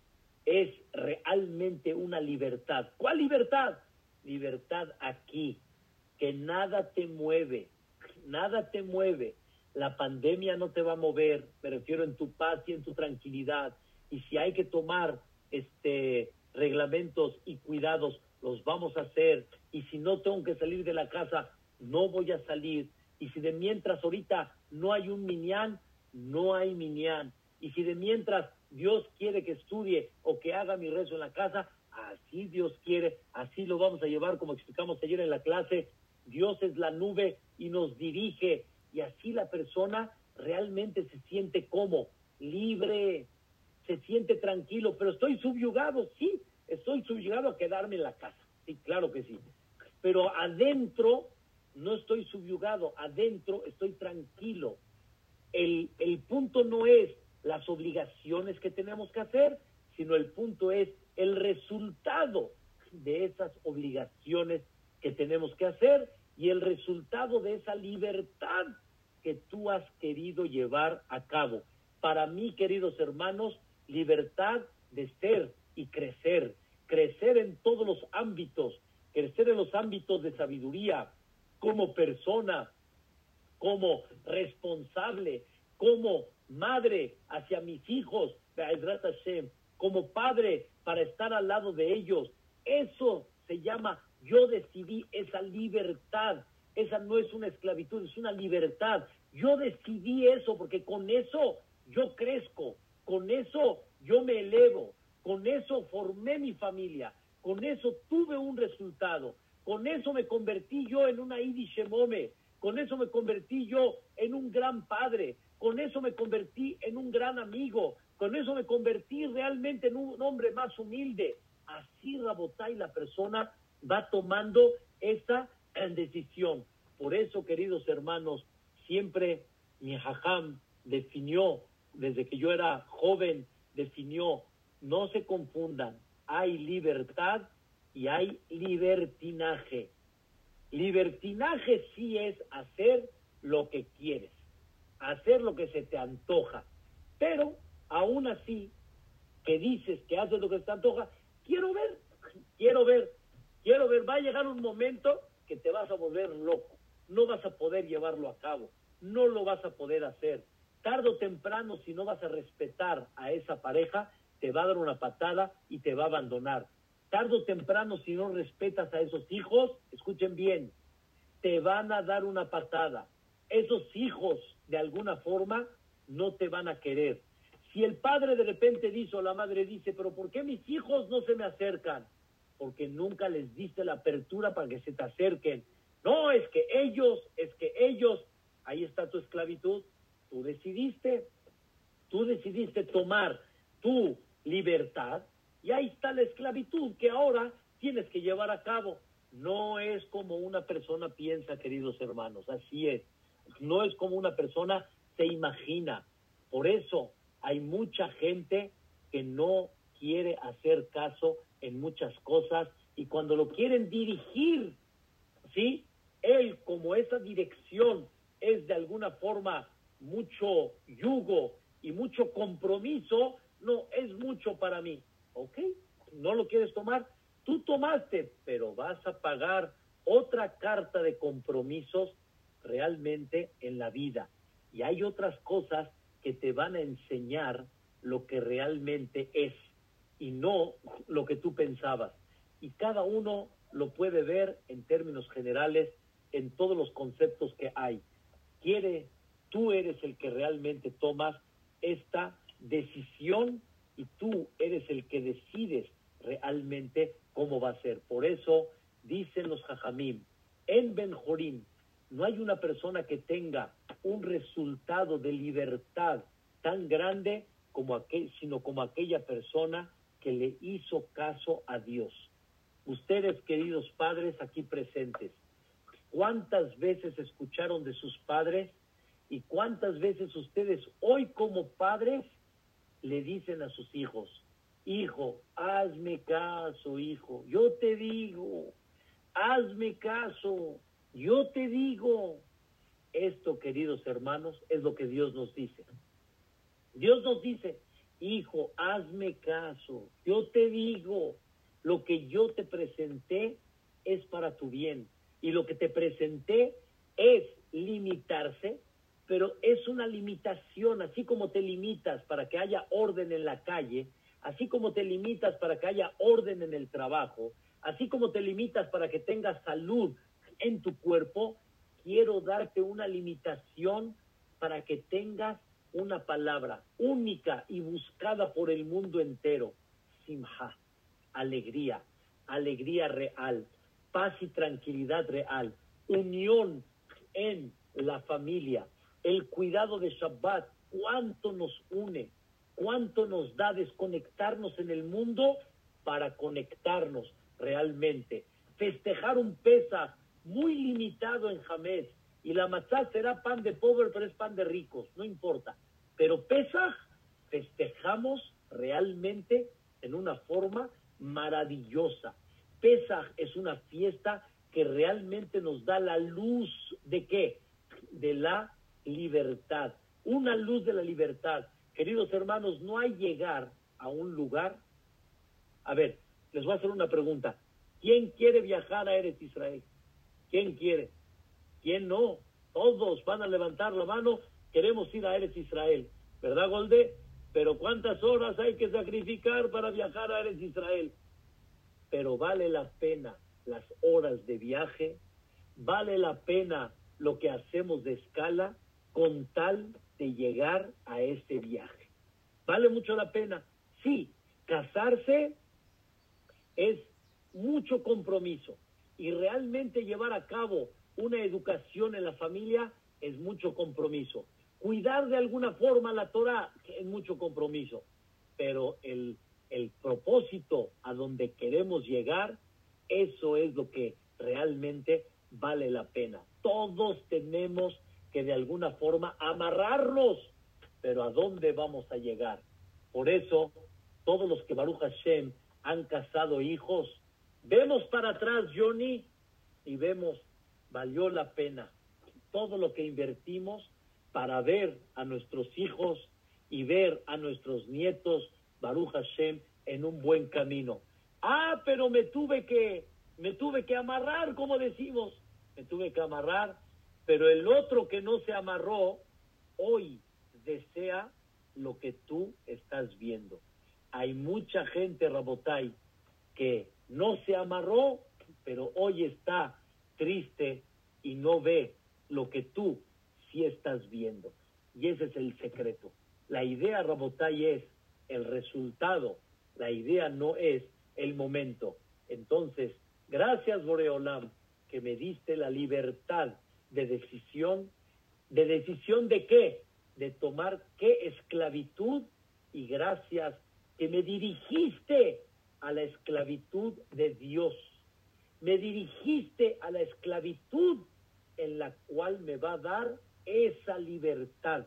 es realmente una libertad. ¿Cuál libertad? Libertad aquí, que nada te mueve, nada te mueve. La pandemia no te va a mover, me refiero en tu paz y en tu tranquilidad. Y si hay que tomar este reglamentos y cuidados, los vamos a hacer. Y si no tengo que salir de la casa, no voy a salir. Y si de mientras ahorita no hay un minián, no hay minián. Y si de mientras Dios quiere que estudie o que haga mi rezo en la casa, así Dios quiere, así lo vamos a llevar, como explicamos ayer en la clase. Dios es la nube y nos dirige. Y así la persona realmente se siente como libre, se siente tranquilo, pero estoy subyugado, sí, estoy subyugado a quedarme en la casa, sí, claro que sí, pero adentro no estoy subyugado, adentro estoy tranquilo. El, el punto no es las obligaciones que tenemos que hacer, sino el punto es el resultado de esas obligaciones que tenemos que hacer y el resultado de esa libertad que tú has querido llevar a cabo. Para mí, queridos hermanos, libertad de ser y crecer, crecer en todos los ámbitos, crecer en los ámbitos de sabiduría, como persona, como responsable, como madre hacia mis hijos, como padre para estar al lado de ellos. Eso se llama yo decidí esa libertad. Esa no es una esclavitud, es una libertad. Yo decidí eso porque con eso yo crezco, con eso yo me elevo, con eso formé mi familia, con eso tuve un resultado, con eso me convertí yo en una Idishemome, con eso me convertí yo en un gran padre, con eso me convertí en un gran amigo, con eso me convertí realmente en un hombre más humilde. Así Rabotay la persona va tomando esa decisión. Por eso, queridos hermanos, siempre mi hajam definió desde que yo era joven, definió, no se confundan, hay libertad y hay libertinaje. Libertinaje sí es hacer lo que quieres, hacer lo que se te antoja, pero aún así que dices que haces lo que se te antoja, quiero ver, quiero ver, quiero ver, va a llegar un momento que te vas a volver loco, no vas a poder llevarlo a cabo, no lo vas a poder hacer. Tardo o temprano, si no vas a respetar a esa pareja, te va a dar una patada y te va a abandonar. Tardo o temprano, si no respetas a esos hijos, escuchen bien, te van a dar una patada. Esos hijos, de alguna forma, no te van a querer. Si el padre de repente dice o la madre dice, pero ¿por qué mis hijos no se me acercan? Porque nunca les diste la apertura para que se te acerquen. No, es que ellos, es que ellos, ahí está tu esclavitud. Tú decidiste, tú decidiste tomar tu libertad y ahí está la esclavitud que ahora tienes que llevar a cabo. No es como una persona piensa, queridos hermanos, así es. No es como una persona se imagina. Por eso hay mucha gente que no quiere hacer caso en muchas cosas y cuando lo quieren dirigir, ¿sí? Él como esa dirección es de alguna forma mucho yugo y mucho compromiso, no, es mucho para mí. ¿Ok? ¿No lo quieres tomar? Tú tomaste, pero vas a pagar otra carta de compromisos realmente en la vida. Y hay otras cosas que te van a enseñar lo que realmente es y no lo que tú pensabas. Y cada uno lo puede ver en términos generales en todos los conceptos que hay. Quiere, tú eres el que realmente tomas esta decisión y tú eres el que decides realmente cómo va a ser. Por eso dicen los jajamim, en Benjorim no hay una persona que tenga un resultado de libertad tan grande como aquel, sino como aquella persona que le hizo caso a Dios. Ustedes, queridos padres aquí presentes, ¿cuántas veces escucharon de sus padres y cuántas veces ustedes hoy como padres le dicen a sus hijos, hijo, hazme caso, hijo, yo te digo, hazme caso, yo te digo, esto, queridos hermanos, es lo que Dios nos dice. Dios nos dice, hijo, hazme caso, yo te digo, lo que yo te presenté es para tu bien. Y lo que te presenté es limitarse, pero es una limitación, así como te limitas para que haya orden en la calle, así como te limitas para que haya orden en el trabajo, así como te limitas para que tengas salud en tu cuerpo, quiero darte una limitación para que tengas una palabra única y buscada por el mundo entero. Simha, alegría, alegría real, paz y tranquilidad real, unión en la familia, el cuidado de Shabbat, cuánto nos une, cuánto nos da desconectarnos en el mundo para conectarnos realmente. Festejar un Pesach muy limitado en Jamés. Y la matzá será pan de pobre, pero es pan de ricos, no importa. Pero Pesach festejamos realmente en una forma maravillosa. Pesach es una fiesta que realmente nos da la luz de qué? De la libertad. Una luz de la libertad. Queridos hermanos, no hay llegar a un lugar. A ver, les voy a hacer una pregunta. ¿Quién quiere viajar a Eretz Israel? ¿Quién quiere? ¿Quién no? Todos van a levantar la mano, queremos ir a Eres Israel, ¿verdad, Golde? Pero ¿cuántas horas hay que sacrificar para viajar a Eres Israel? Pero vale la pena las horas de viaje, vale la pena lo que hacemos de escala con tal de llegar a ese viaje. Vale mucho la pena. Sí, casarse es mucho compromiso, y realmente llevar a cabo una educación en la familia es mucho compromiso. Cuidar de alguna forma la Torah es mucho compromiso, pero el, el propósito a donde queremos llegar, eso es lo que realmente vale la pena. Todos tenemos que de alguna forma amarrarnos, pero ¿a dónde vamos a llegar? Por eso, todos los que Baruch Hashem han casado hijos, Vemos para atrás, Johnny, y vemos valió la pena todo lo que invertimos para ver a nuestros hijos y ver a nuestros nietos, Baruch Hashem, en un buen camino. Ah, pero me tuve que, me tuve que amarrar, como decimos, me tuve que amarrar, pero el otro que no se amarró, hoy desea lo que tú estás viendo. Hay mucha gente, Rabotay, que no se amarró, pero hoy está triste y no ve lo que tú sí estás viendo. Y ese es el secreto. La idea, Rabotay, es el resultado. La idea no es el momento. Entonces, gracias, Boreolam, que me diste la libertad de decisión. ¿De decisión de qué? De tomar qué esclavitud. Y gracias que me dirigiste a la esclavitud de Dios. Me dirigiste a la esclavitud en la cual me va a dar esa libertad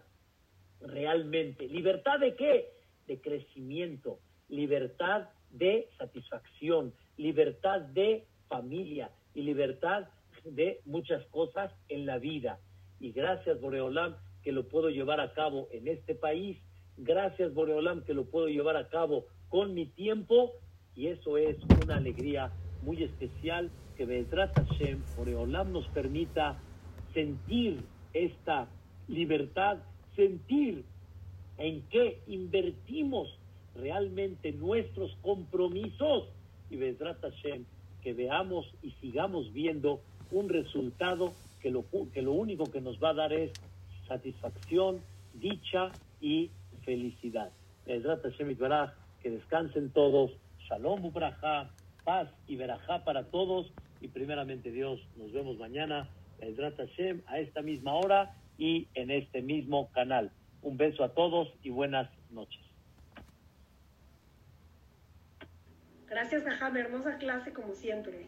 realmente. ¿Libertad de qué? De crecimiento, libertad de satisfacción, libertad de familia y libertad de muchas cosas en la vida. Y gracias, Boreolam, que lo puedo llevar a cabo en este país. Gracias, Boreolam, que lo puedo llevar a cabo con mi tiempo. Y eso es una alegría muy especial que Bezrat Hashem, Boreolam, nos permita sentir esta libertad, sentir en qué invertimos realmente nuestros compromisos. Y Bezrat Hashem, que veamos y sigamos viendo un resultado que lo, que lo único que nos va a dar es satisfacción, dicha y felicidad. Bezrat Hashem que descansen todos, Shalom Ubraja, paz y verajá para todos y primeramente Dios, nos vemos mañana, Bezrat Hashem, a esta misma hora y en este mismo canal. Un beso a todos y buenas noches. Gracias, Jajam. Hermosa clase como siempre.